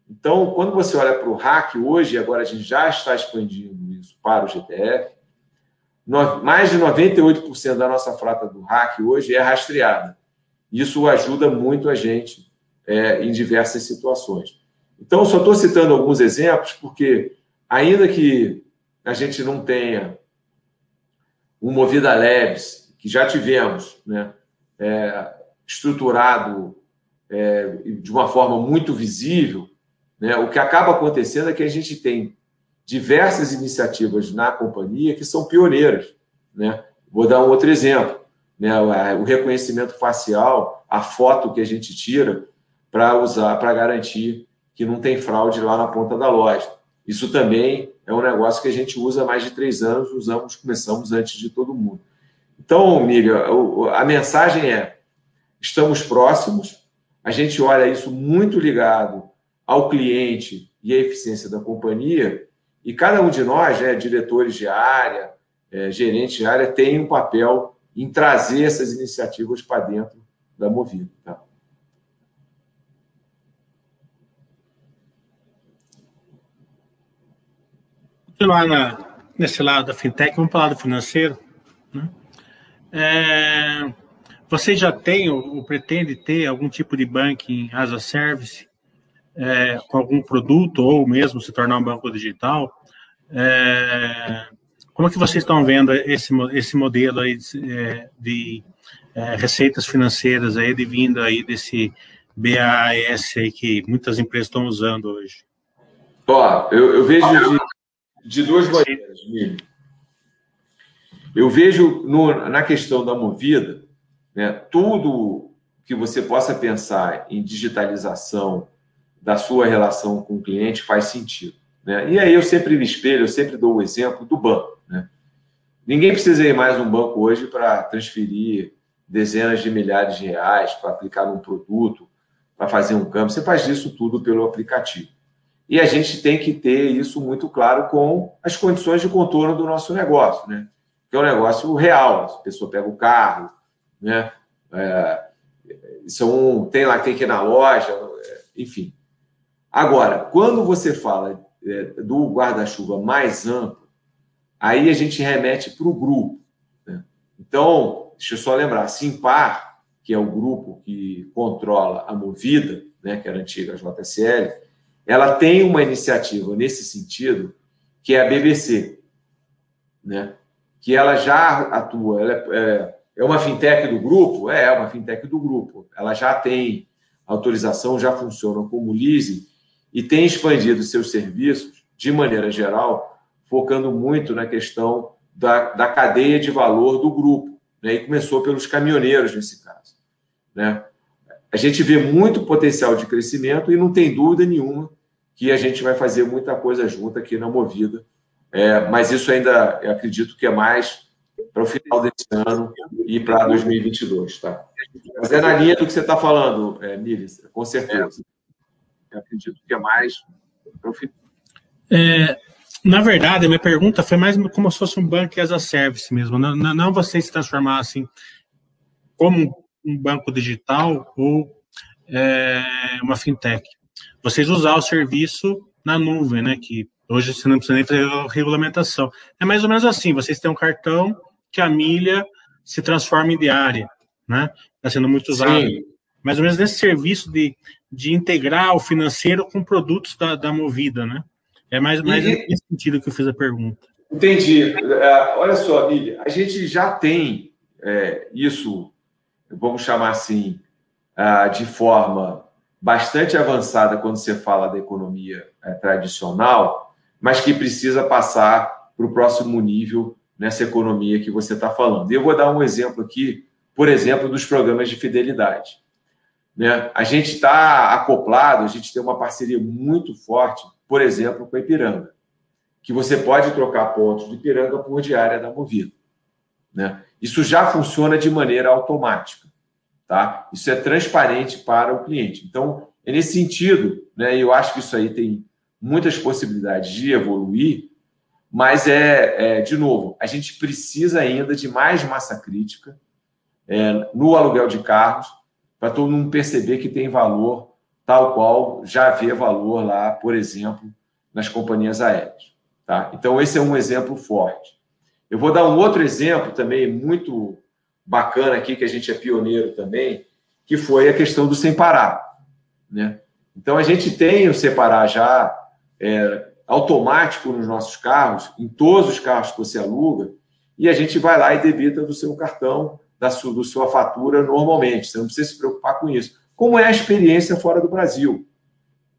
Então, quando você olha para o hack hoje, agora a gente já está expandindo isso para o GTF, mais de 98% da nossa frota do hack hoje é rastreada. Isso ajuda muito a gente é, em diversas situações. Então, só estou citando alguns exemplos, porque, ainda que a gente não tenha um Movida Labs, que já tivemos, né, é, estruturado é, de uma forma muito visível, né, o que acaba acontecendo é que a gente tem diversas iniciativas na companhia que são pioneiras. Né? Vou dar um outro exemplo. Né, o reconhecimento facial, a foto que a gente tira para usar, para garantir que não tem fraude lá na ponta da loja. Isso também é um negócio que a gente usa há mais de três anos, usamos, começamos antes de todo mundo. Então, Miriam, a mensagem é: estamos próximos, a gente olha isso muito ligado ao cliente e à eficiência da companhia, e cada um de nós, né, diretores de área, é, gerentes de área, tem um papel em trazer essas iniciativas para dentro da Movida. Tá? Continuar na, nesse lado da fintech, vamos para o lado financeiro. Né? É, você já tem ou, ou, pretende ter algum tipo de banking as a service é, com algum produto ou mesmo se tornar um banco digital? É, como é que vocês estão vendo esse, esse modelo aí de, é, de é, receitas financeiras aí de vindo aí desse BAS aí que muitas empresas estão usando hoje? Ó, eu, eu vejo de, de duas maneiras, Milho. Eu vejo no, na questão da movida, né, tudo que você possa pensar em digitalização da sua relação com o cliente faz sentido. Né? E aí eu sempre me espelho, eu sempre dou o exemplo do banco. Né? Ninguém precisa ir mais um banco hoje para transferir dezenas de milhares de reais, para aplicar num produto, para fazer um câmbio. Você faz isso tudo pelo aplicativo. E a gente tem que ter isso muito claro com as condições de contorno do nosso negócio, né? Que é um negócio real. A pessoa pega o carro, né? É, são, tem lá, tem que ir na loja, é, enfim. Agora, quando você fala é, do guarda-chuva mais amplo, aí a gente remete para o grupo. Né? Então, deixa eu só lembrar, Simpar, que é o grupo que controla a Movida, né, que era a antiga JSL, ela tem uma iniciativa nesse sentido, que é a BBC, né? que ela já atua, ela é, é, é uma fintech do grupo? É, é uma fintech do grupo. Ela já tem autorização já funcionam como leasing e têm expandido seus serviços, de maneira geral, focando muito na questão da, da cadeia de valor do grupo. Né? E começou pelos caminhoneiros, nesse caso. Né? A gente vê muito potencial de crescimento e não tem dúvida nenhuma que a gente vai fazer muita coisa junto aqui na Movida. É, mas isso ainda, acredito que é mais para o final desse ano e para 2022, tá? Mas é na linha do que você está falando, é, com certeza. Eu acredito que é mais para o final. É, na verdade, a minha pergunta foi mais como se fosse um banco as a service mesmo. Não, não você se transformar assim como um banco digital ou é, uma fintech. Vocês usar o serviço na nuvem, né? Que hoje você não precisa nem fazer regulamentação. É mais ou menos assim: vocês têm um cartão que a milha se transforma em diária, né? Está sendo muito usado. Sim. Mais ou menos nesse serviço de, de integrar o financeiro com produtos da, da Movida, né? É mais, mais e, nesse sentido que eu fiz a pergunta. Entendi. É, olha só, Milha, a gente já tem é, isso, vamos chamar assim, uh, de forma bastante avançada quando você fala da economia é, tradicional, mas que precisa passar para o próximo nível nessa economia que você está falando. Eu vou dar um exemplo aqui, por exemplo, dos programas de fidelidade. Né? A gente está acoplado, a gente tem uma parceria muito forte, por exemplo, com a Ipiranga, que você pode trocar pontos de Ipiranga por diária da Movida. Né? Isso já funciona de maneira automática. Tá? Isso é transparente para o cliente. Então, é nesse sentido, né, eu acho que isso aí tem muitas possibilidades de evoluir, mas é, é de novo, a gente precisa ainda de mais massa crítica é, no aluguel de carros para todo mundo perceber que tem valor tal qual já vê valor lá, por exemplo, nas companhias aéreas. Tá? Então, esse é um exemplo forte. Eu vou dar um outro exemplo também muito bacana aqui, que a gente é pioneiro também, que foi a questão do sem parar. Né? Então, a gente tem o separar já é, automático nos nossos carros, em todos os carros que você aluga, e a gente vai lá e debita do seu cartão, da sua, sua fatura normalmente. Você não precisa se preocupar com isso. Como é a experiência fora do Brasil?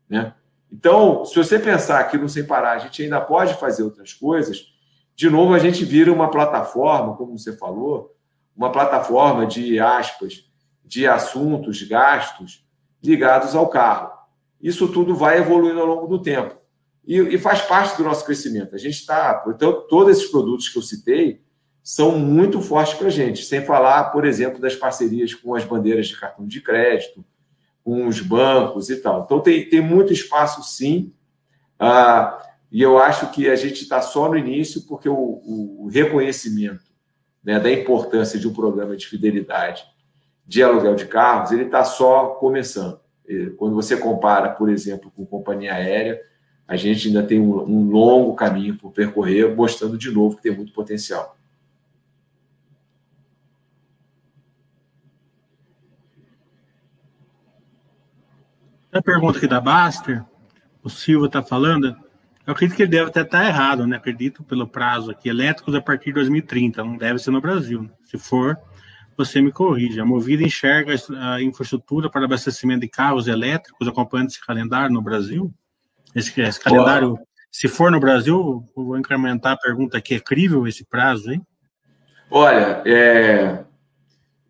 Né? Então, se você pensar que no Sem Parar a gente ainda pode fazer outras coisas, de novo a gente vira uma plataforma, como você falou, uma plataforma de aspas, de assuntos, gastos ligados ao carro. Isso tudo vai evoluindo ao longo do tempo. E, e faz parte do nosso crescimento. A gente está. Então, todos esses produtos que eu citei são muito fortes para a gente. Sem falar, por exemplo, das parcerias com as bandeiras de cartão de crédito, com os bancos e tal. Então, tem, tem muito espaço, sim. Ah, e eu acho que a gente está só no início, porque o, o reconhecimento né, da importância de um programa de fidelidade de aluguel de carros, ele está só começando. Quando você compara, por exemplo, com companhia aérea, a gente ainda tem um, um longo caminho por percorrer, mostrando de novo que tem muito potencial. A pergunta aqui da Baster, o Silva está falando, eu acredito que ele deve até estar tá errado, né? Acredito pelo prazo aqui, elétricos a partir de 2030, não deve ser no Brasil. Né? Se for, você me corrige. A Movida enxerga a infraestrutura para abastecimento de carros elétricos acompanhando esse calendário no Brasil? Esse, esse calendário, se for no Brasil, vou incrementar a pergunta aqui, é crível esse prazo, hein? Olha, é...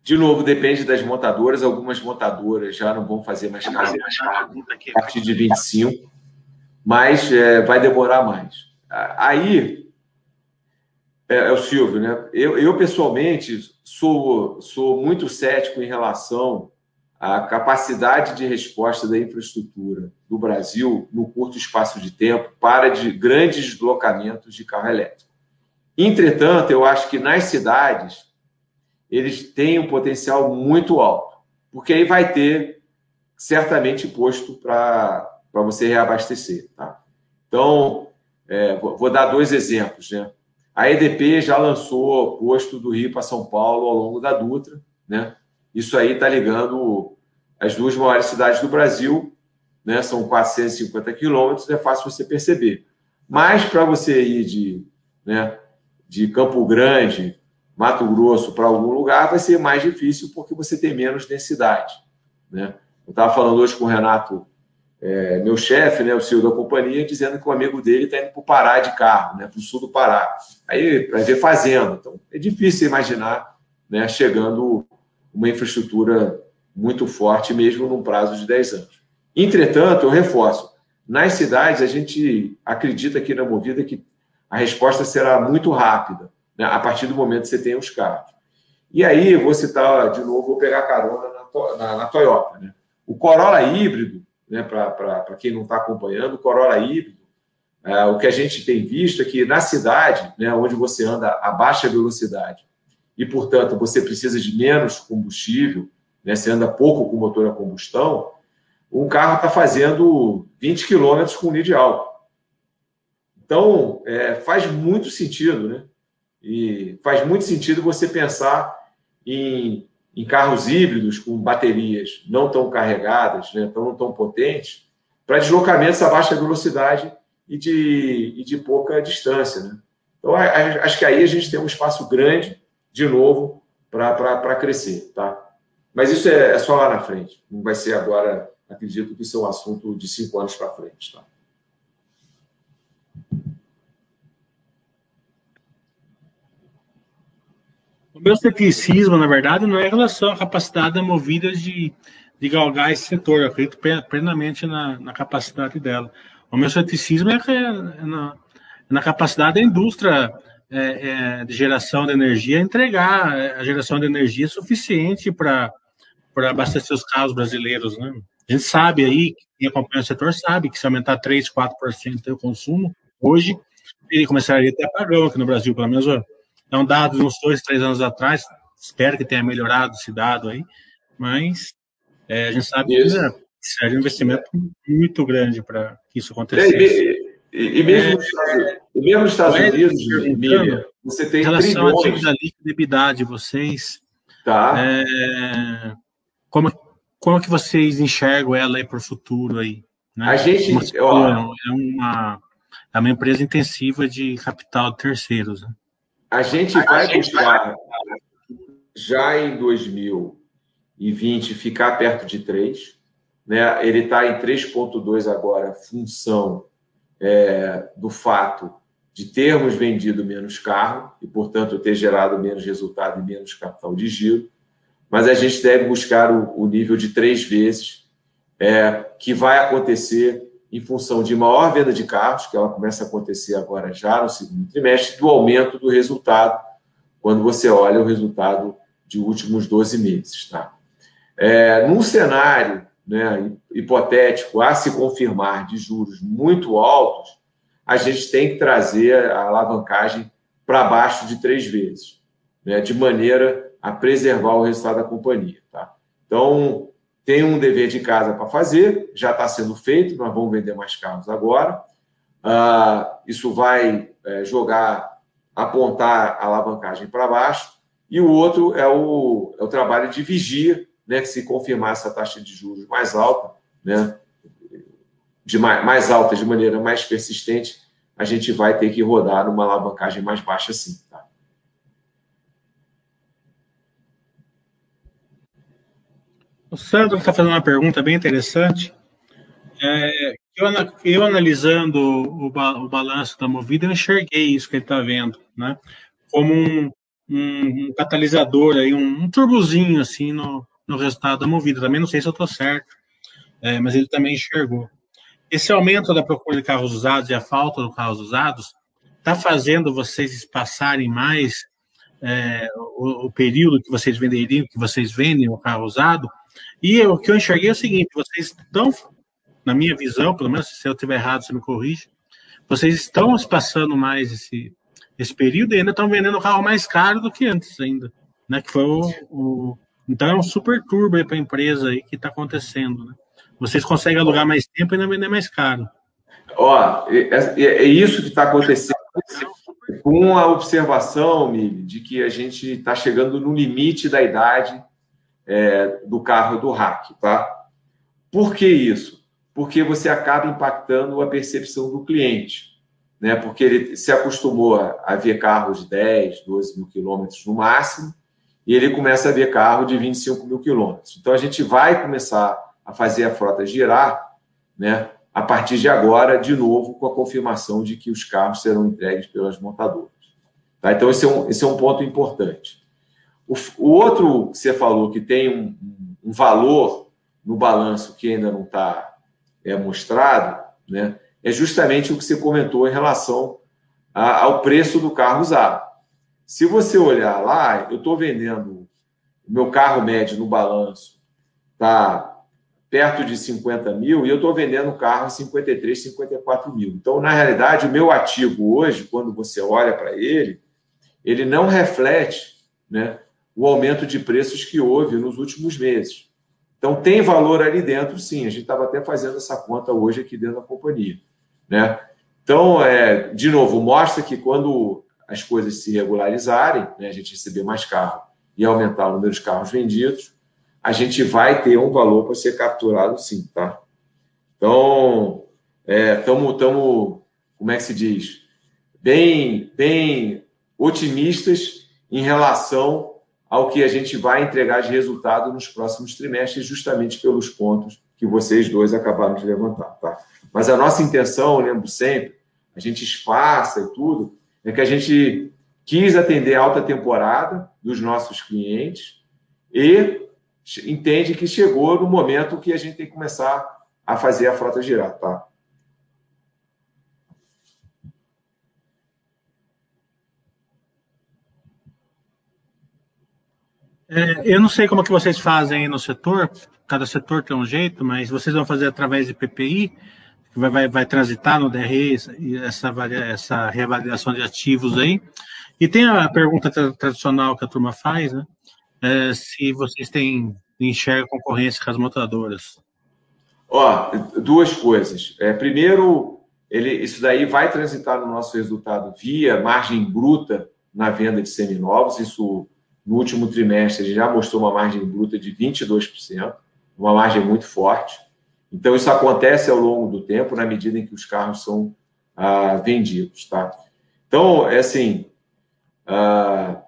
de novo, depende das montadoras. Algumas montadoras já não vão fazer mais carro a partir de 25 mas é, vai demorar mais. Aí, é, é, o Silvio, né? Eu, eu, pessoalmente sou, sou muito cético em relação à capacidade de resposta da infraestrutura do Brasil no curto espaço de tempo para de grandes deslocamentos de carro elétrico. Entretanto, eu acho que nas cidades eles têm um potencial muito alto, porque aí vai ter certamente posto para para você reabastecer. Tá? Então, é, vou dar dois exemplos. Né? A EDP já lançou posto do Rio para São Paulo ao longo da Dutra. Né? Isso aí está ligando as duas maiores cidades do Brasil, né? são 450 quilômetros, é fácil você perceber. Mas para você ir de, né, de Campo Grande, Mato Grosso para algum lugar, vai ser mais difícil porque você tem menos densidade. Né? Eu estava falando hoje com o Renato, é, meu chefe, né, o CEO da companhia, dizendo que um amigo dele está indo para o Pará de carro, né, para o sul do Pará. Aí, para ver fazenda. Então, é difícil imaginar né, chegando uma infraestrutura muito forte, mesmo num prazo de 10 anos. Entretanto, eu reforço, nas cidades, a gente acredita aqui na Movida que a resposta será muito rápida, né, a partir do momento que você tem os carros. E aí, vou citar de novo, vou pegar carona na, na, na Toyota. Né? O Corolla híbrido, né, para quem não está acompanhando, Corolla híbrido, é, o que a gente tem visto é que na cidade, né, onde você anda a baixa velocidade e, portanto, você precisa de menos combustível, né, você anda pouco com motor a combustão, um carro está fazendo 20 km com nível de álcool. Então, é, faz muito sentido, né? E faz muito sentido você pensar em, em carros híbridos com baterias não tão carregadas, né, tão, tão potentes, para deslocamentos a baixa velocidade e de, e de pouca distância. Né? Então, acho que aí a gente tem um espaço grande, de novo, para crescer. Tá? Mas isso é, é, só lá na frente. Não vai ser agora, acredito que isso é um assunto de cinco anos para frente. Tá? O meu ceticismo, na verdade, não é em relação à capacidade da de, de galgar esse setor. Eu acredito plenamente na, na capacidade dela. O meu ceticismo é, é na, na capacidade da indústria é, é, de geração de energia entregar é, a geração de energia suficiente para abastecer os carros brasileiros. Né? A gente sabe aí, quem acompanha o setor sabe que se aumentar 3, 4% o consumo, hoje ele começaria a ter apagão aqui no Brasil, pelo menos é um dado de uns dois, três anos atrás. Espero que tenha melhorado esse dado aí, mas é, a gente sabe isso. que precisa de um investimento muito grande para que isso acontecesse. E, e, e mesmo, é, nos Estados, mesmo nos Estados Unidos, Miriam, você tem em relação trilhões. à dívida líquida de vocês, tá. É, como, como que vocês enxergam ela aí para o futuro aí? Né? A gente, ó, é uma é uma empresa intensiva de capital de terceiros. Né? A gente vai buscar, já em 2020, ficar perto de 3. Né? Ele está em 3,2 agora, função é, do fato de termos vendido menos carro e, portanto, ter gerado menos resultado e menos capital de giro. Mas a gente deve buscar o, o nível de três vezes, é, que vai acontecer em função de maior venda de carros, que ela começa a acontecer agora já no segundo trimestre, do aumento do resultado, quando você olha o resultado de últimos 12 meses. Tá? É, num cenário né, hipotético a se confirmar de juros muito altos, a gente tem que trazer a alavancagem para baixo de três vezes, né, de maneira a preservar o resultado da companhia. Tá? Então, tem um dever de casa para fazer, já está sendo feito, nós vamos vender mais carros agora. Uh, isso vai é, jogar, apontar a alavancagem para baixo. E o outro é o, é o trabalho de vigia, né, que se confirmar essa taxa de juros mais alta, né, de mais, mais alta de maneira mais persistente, a gente vai ter que rodar numa alavancagem mais baixa sim. Tá? O Sandro está fazendo uma pergunta bem interessante. É, eu, eu, analisando o, o, balanço da Movida, eu enxerguei isso que ele está vendo, né? Como um, um, um catalisador, aí, um, um, turbozinho assim no, no resultado da Movida. Também não sei se eu estou certo, é, mas ele também enxergou. Esse aumento da procura de carros usados e a falta de carros usados está fazendo vocês passarem mais é, o, o, período que vocês venderiam, que vocês vendem o carro usado, e o que eu enxerguei é o seguinte: vocês estão, na minha visão, pelo menos se eu estiver errado, você me corrige, vocês estão passando mais esse, esse período e ainda estão vendendo o carro mais caro do que antes ainda, né? Que foi o, o então é um super turbo para a empresa aí que está acontecendo, né? Vocês conseguem alugar mais tempo e ainda vender mais caro. Ó, é, é, é isso que está acontecendo com a observação, Mili, de que a gente está chegando no limite da idade é, do carro do hack, tá? Por que isso? Porque você acaba impactando a percepção do cliente, né? Porque ele se acostumou a ver carros de 10, 12 mil quilômetros no máximo, e ele começa a ver carro de 25 mil quilômetros. Então a gente vai começar a fazer a frota girar, né? A partir de agora, de novo, com a confirmação de que os carros serão entregues pelas montadoras. Tá? Então, esse é, um, esse é um ponto importante. O, o outro que você falou que tem um, um valor no balanço que ainda não está é, mostrado, né? É justamente o que você comentou em relação a, ao preço do carro usado. Se você olhar lá, eu estou vendendo meu carro médio no balanço, está perto de 50 mil e eu estou vendendo o carro em 53, 54 mil. Então, na realidade, o meu ativo hoje, quando você olha para ele, ele não reflete né, o aumento de preços que houve nos últimos meses. Então, tem valor ali dentro, sim. A gente estava até fazendo essa conta hoje aqui dentro da companhia. Né? Então, é, de novo, mostra que quando as coisas se regularizarem, né, a gente receber mais carro e aumentar o número de carros vendidos, a gente vai ter um valor para ser capturado sim, tá? Então, estamos, é, tamo, como é que se diz? Bem, bem otimistas em relação ao que a gente vai entregar de resultado nos próximos trimestres, justamente pelos pontos que vocês dois acabaram de levantar, tá? Mas a nossa intenção, lembro sempre, a gente espaça e tudo, é que a gente quis atender a alta temporada dos nossos clientes e entende que chegou no momento que a gente tem que começar a fazer a frota girar, tá? É, eu não sei como que vocês fazem aí no setor, cada setor tem um jeito, mas vocês vão fazer através de PPI, que vai, vai, vai transitar no DRE essa, essa reavaliação de ativos aí. E tem a pergunta tradicional que a turma faz, né? é, se vocês têm enxerga concorrência com as montadoras. Ó, duas coisas. É, primeiro, ele, isso daí vai transitar no nosso resultado via margem bruta na venda de seminovos. Isso, no último trimestre, a gente já mostrou uma margem bruta de 22%, uma margem muito forte. Então, isso acontece ao longo do tempo, na medida em que os carros são ah, vendidos. Tá? Então, é assim, ah,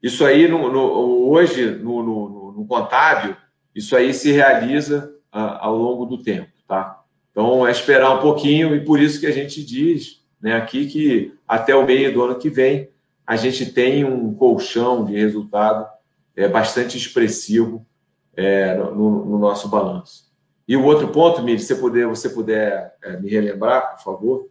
isso aí, no, no, hoje, no, no, contábil, isso aí se realiza ah, ao longo do tempo, tá? Então, é esperar um pouquinho e por isso que a gente diz né, aqui que até o meio do ano que vem a gente tem um colchão de resultado é, bastante expressivo é, no, no, nosso balanço. E o outro ponto, Miri, se você puder, você puder é, me relembrar, por favor.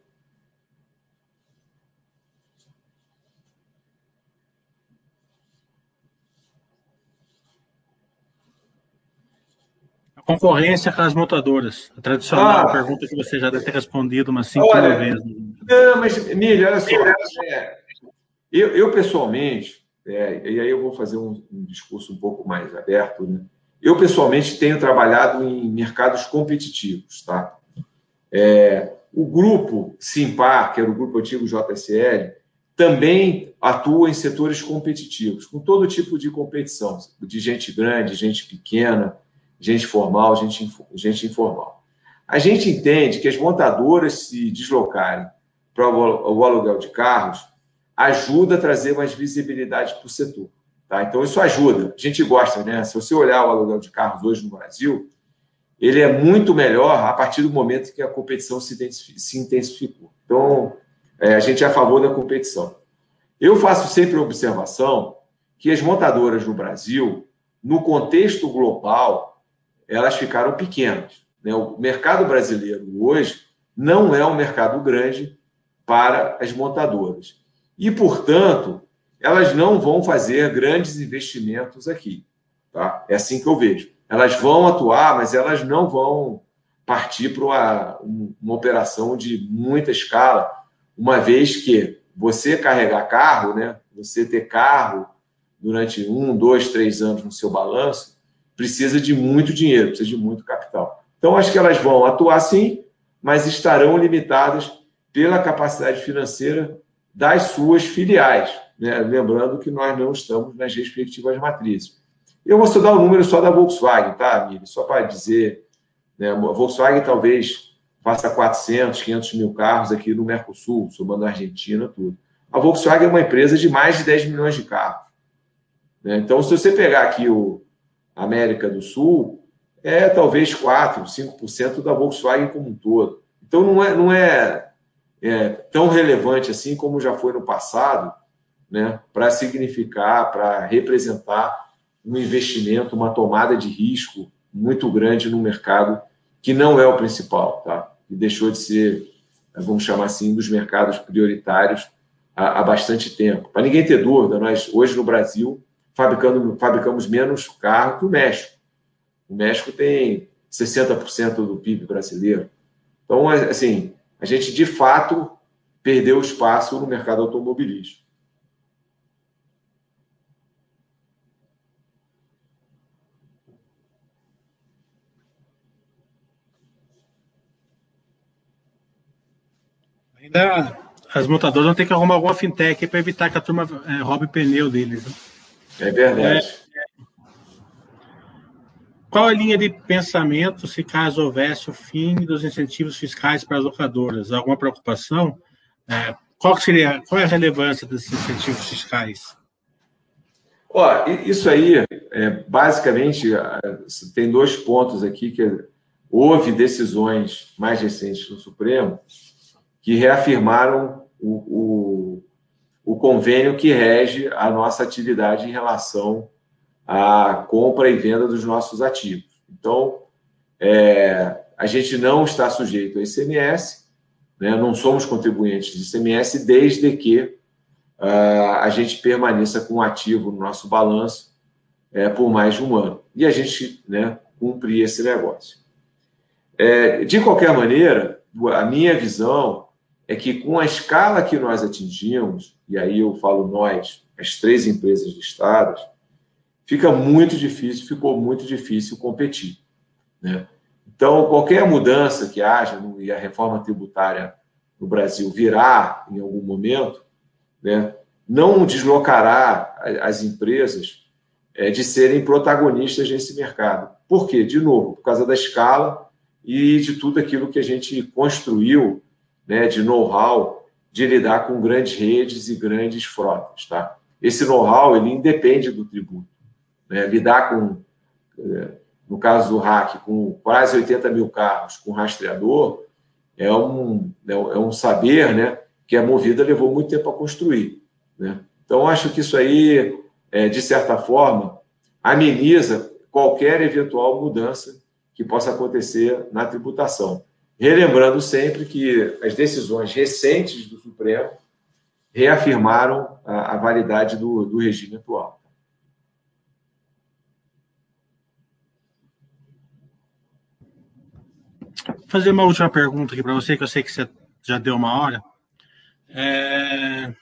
Concorrência com as montadoras. A tradicional ah, pergunta que você já deve ter respondido umas cinco olha, vezes. Não, mas, Milha, olha só. É, eu, eu, pessoalmente, é, e aí eu vou fazer um, um, discurso um pouco mais aberto, né? Eu, pessoalmente, tenho trabalhado em mercados competitivos, tá? É, o grupo Simpar, que era o grupo antigo JSL, também atua em setores competitivos, com todo tipo de competição, de gente grande, gente pequena, gente formal, gente, gente informal. A gente entende que as montadoras se deslocarem para o aluguel de carros ajuda a trazer mais visibilidade para o setor. Tá? Então, isso ajuda. A gente gosta, né? Se você olhar o aluguel de carros hoje no Brasil, ele é muito melhor a partir do momento que a competição se intensificou. Então, é, a gente é a favor da competição. Eu faço sempre a observação que as montadoras no Brasil, no contexto global, elas ficaram pequenas. Né? O mercado brasileiro hoje não é um mercado grande para as montadoras. E, portanto, elas não vão fazer grandes investimentos aqui. Tá? É assim que eu vejo. Elas vão atuar, mas elas não vão partir para uma, uma operação de muita escala, uma vez que você carregar carro, né? você ter carro durante um, dois, três anos no seu balanço, precisa de muito dinheiro, precisa de muito capital. Então, acho que elas vão atuar sim, mas estarão limitadas pela capacidade financeira das suas filiais. Né? Lembrando que nós não estamos nas respectivas matrizes. Eu vou só dar o número só da Volkswagen, tá, Miri? Só para dizer, né? a Volkswagen talvez faça 400, 500 mil carros aqui no Mercosul, somando a Argentina, tudo. A Volkswagen é uma empresa de mais de 10 milhões de carros. Né? Então, se você pegar aqui o, América do Sul, é talvez 4%, 5% da Volkswagen como um todo. Então não é, não é, é tão relevante assim como já foi no passado, né, para significar, para representar um investimento, uma tomada de risco muito grande no mercado, que não é o principal, tá? E deixou de ser, vamos chamar assim, dos mercados prioritários há, há bastante tempo. Para ninguém ter dúvida, nós hoje no Brasil fabricando, fabricamos menos carro que o México. O México tem 60% do PIB brasileiro. Então, assim, a gente de fato perdeu espaço no mercado automobilístico. Ainda as montadoras vão ter que arrumar alguma fintech para evitar que a turma é, roube pneu deles. Né? É verdade. É, qual a linha de pensamento se caso houvesse o fim dos incentivos fiscais para as locadoras? Alguma preocupação? É, qual seria, qual é a relevância desses incentivos fiscais? Ó, isso aí, é, basicamente, tem dois pontos aqui que houve decisões mais recentes no Supremo que reafirmaram o, o, o convênio que rege a nossa atividade em relação à compra e venda dos nossos ativos. Então, é, a gente não está sujeito ao ICMS, né, não somos contribuintes de ICMS, desde que uh, a gente permaneça com o ativo no nosso balanço é, por mais de um ano. E a gente né, cumprir esse negócio. É, de qualquer maneira, a minha visão é que com a escala que nós atingimos, e aí eu falo nós, as três empresas listadas, fica muito difícil, ficou muito difícil competir. Né? Então, qualquer mudança que haja, e a reforma tributária no Brasil virá em algum momento, né, não deslocará as empresas é, de serem protagonistas nesse mercado. Por quê? De novo, por causa da escala e de tudo aquilo que a gente construiu né, de know-how de lidar com grandes redes e grandes frotas. Tá? Esse know-how ele independe do tributo. Né? Lidar com, é, no caso do hack, com quase 80 mil carros com rastreador, é um, é um saber né, que a Movida levou muito tempo a construir. Né? Então, acho que isso aí, é, de certa forma, ameniza qualquer eventual mudança que possa acontecer na tributação. Relembrando sempre que as decisões recentes do Supremo reafirmaram a, a validade do, do regime atual. Fazer uma última pergunta aqui para você, que eu sei que você já deu uma hora. É...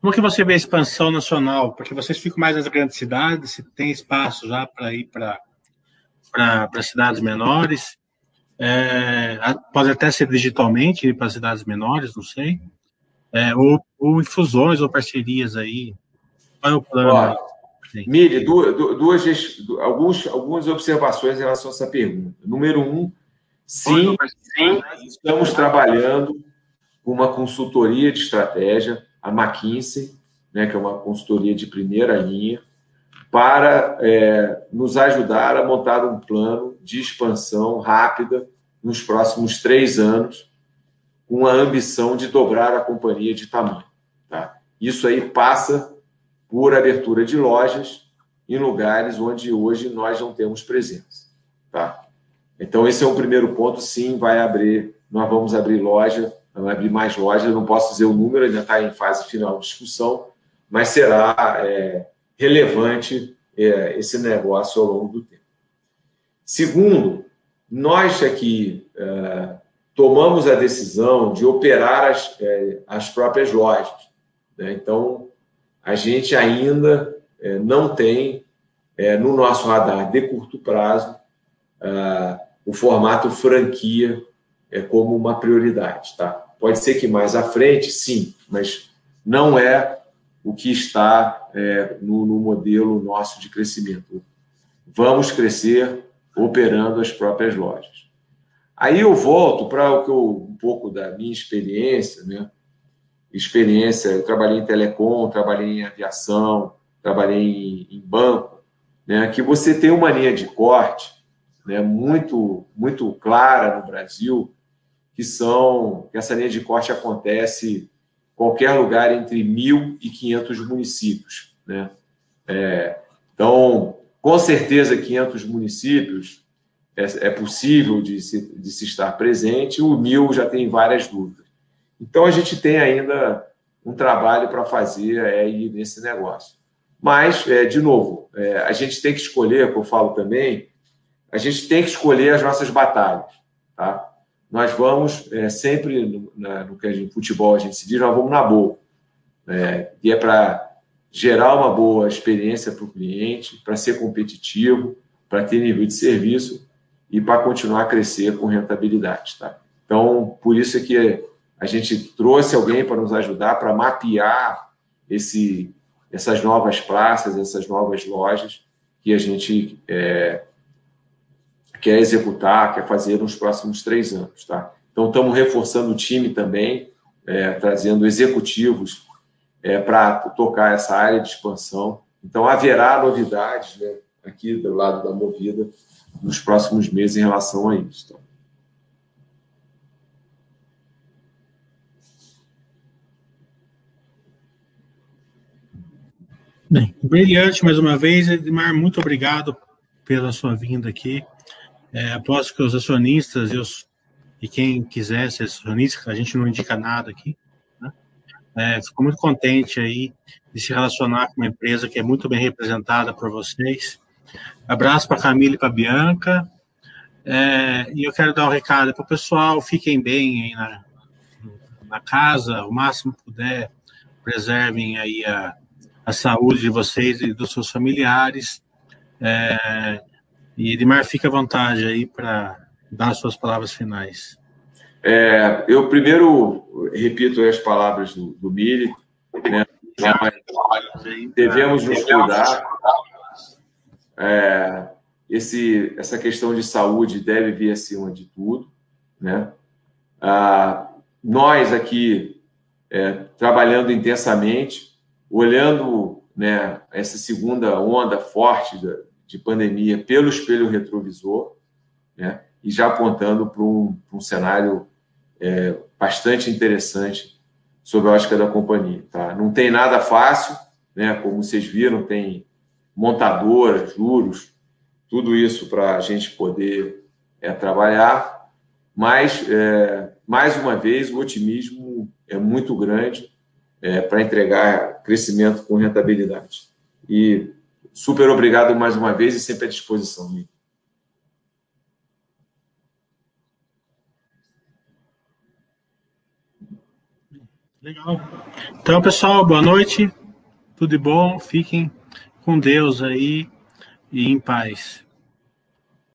Como que você vê a expansão nacional? Porque vocês ficam mais nas grandes cidades, se tem espaço já para ir para cidades menores. É, pode até ser digitalmente para cidades menores, não sei. É, ou, ou infusões ou parcerias aí. Qual é o plano? Mire, duas, duas, alguns, algumas observações em relação a essa pergunta. Número um, sim, sim estamos trabalhando com uma consultoria de estratégia, a McKinsey, né, que é uma consultoria de primeira linha, para é, nos ajudar a montar um plano de expansão rápida nos próximos três anos, com a ambição de dobrar a companhia de tamanho. Tá? Isso aí passa por abertura de lojas em lugares onde hoje nós não temos presença. Tá? Então, esse é o primeiro ponto. Sim, vai abrir, nós vamos abrir loja, vamos abrir mais lojas. Não posso dizer o número, ainda está em fase final de discussão, mas será é, relevante é, esse negócio ao longo do tempo. Segundo, nós aqui é, tomamos a decisão de operar as, é, as próprias lojas. Né? Então, a gente ainda é, não tem é, no nosso radar de curto prazo é, o formato franquia é, como uma prioridade. Tá? Pode ser que mais à frente, sim, mas não é o que está é, no, no, modelo nosso de crescimento. Vamos crescer operando as próprias lojas. Aí eu volto para o que eu, um pouco da minha experiência, né? Experiência, eu trabalhei em telecom, trabalhei em aviação, trabalhei em, em banco, né? Que você tem uma linha de corte né, muito, muito clara no Brasil, que são que essa linha de corte acontece qualquer lugar entre 1.500 municípios. Né? É, então, com certeza, 500 municípios é, é possível de se, de se estar presente, o mil já tem várias dúvidas. Então, a gente tem ainda um trabalho para fazer aí nesse negócio. Mas, é, de novo, é, a gente tem que escolher, como eu falo também, a gente tem que escolher as nossas batalhas. Tá? Nós vamos é, sempre, no, na, no que gente, futebol a gente se diz, nós vamos na boa. É, e é para gerar uma boa experiência para o cliente, para ser competitivo, para ter nível de serviço e para continuar a crescer com rentabilidade. Tá? Então, por isso é que a gente trouxe alguém para nos ajudar para mapear esse, essas novas praças, essas novas lojas que a gente é, quer executar, quer fazer nos próximos três anos. Tá? Então, estamos reforçando o time também, é, trazendo executivos é, para tocar essa área de expansão. Então, haverá novidades né, aqui do lado da Movida nos próximos meses em relação a isso. Tá? Bem, brilhante mais uma vez. Edmar, muito obrigado pela sua vinda aqui. É, aposto que os acionistas e, os, e quem quiser ser acionista, a gente não indica nada aqui, né? é, fico muito contente aí de se relacionar com uma empresa que é muito bem representada por vocês. Abraço para a Camila e para a Bianca. É, e eu quero dar um recado para o pessoal: fiquem bem aí na, na casa, o máximo que puder, preservem aí a, a saúde de vocês e dos seus familiares. É, e Edmar, fica à vontade aí para dar suas palavras finais. É, eu primeiro repito as palavras do, do Mili, né? devemos nos cuidar. É, esse, essa questão de saúde deve vir acima de tudo, né? Ah, nós aqui é, trabalhando intensamente, olhando né, essa segunda onda forte da, de pandemia pelo espelho retrovisor, né, e já apontando para um, um, cenário é, bastante interessante sobre a ótica da companhia. Tá? Não tem nada fácil, né, como vocês viram, tem montadoras, juros, tudo isso para a gente poder é, trabalhar, mas, é, mais uma vez, o otimismo é muito grande é, para entregar crescimento com rentabilidade. E super obrigado mais uma vez e sempre à disposição. Legal. Então, pessoal, boa noite. Tudo de bom. Fiquem com Deus aí e em paz.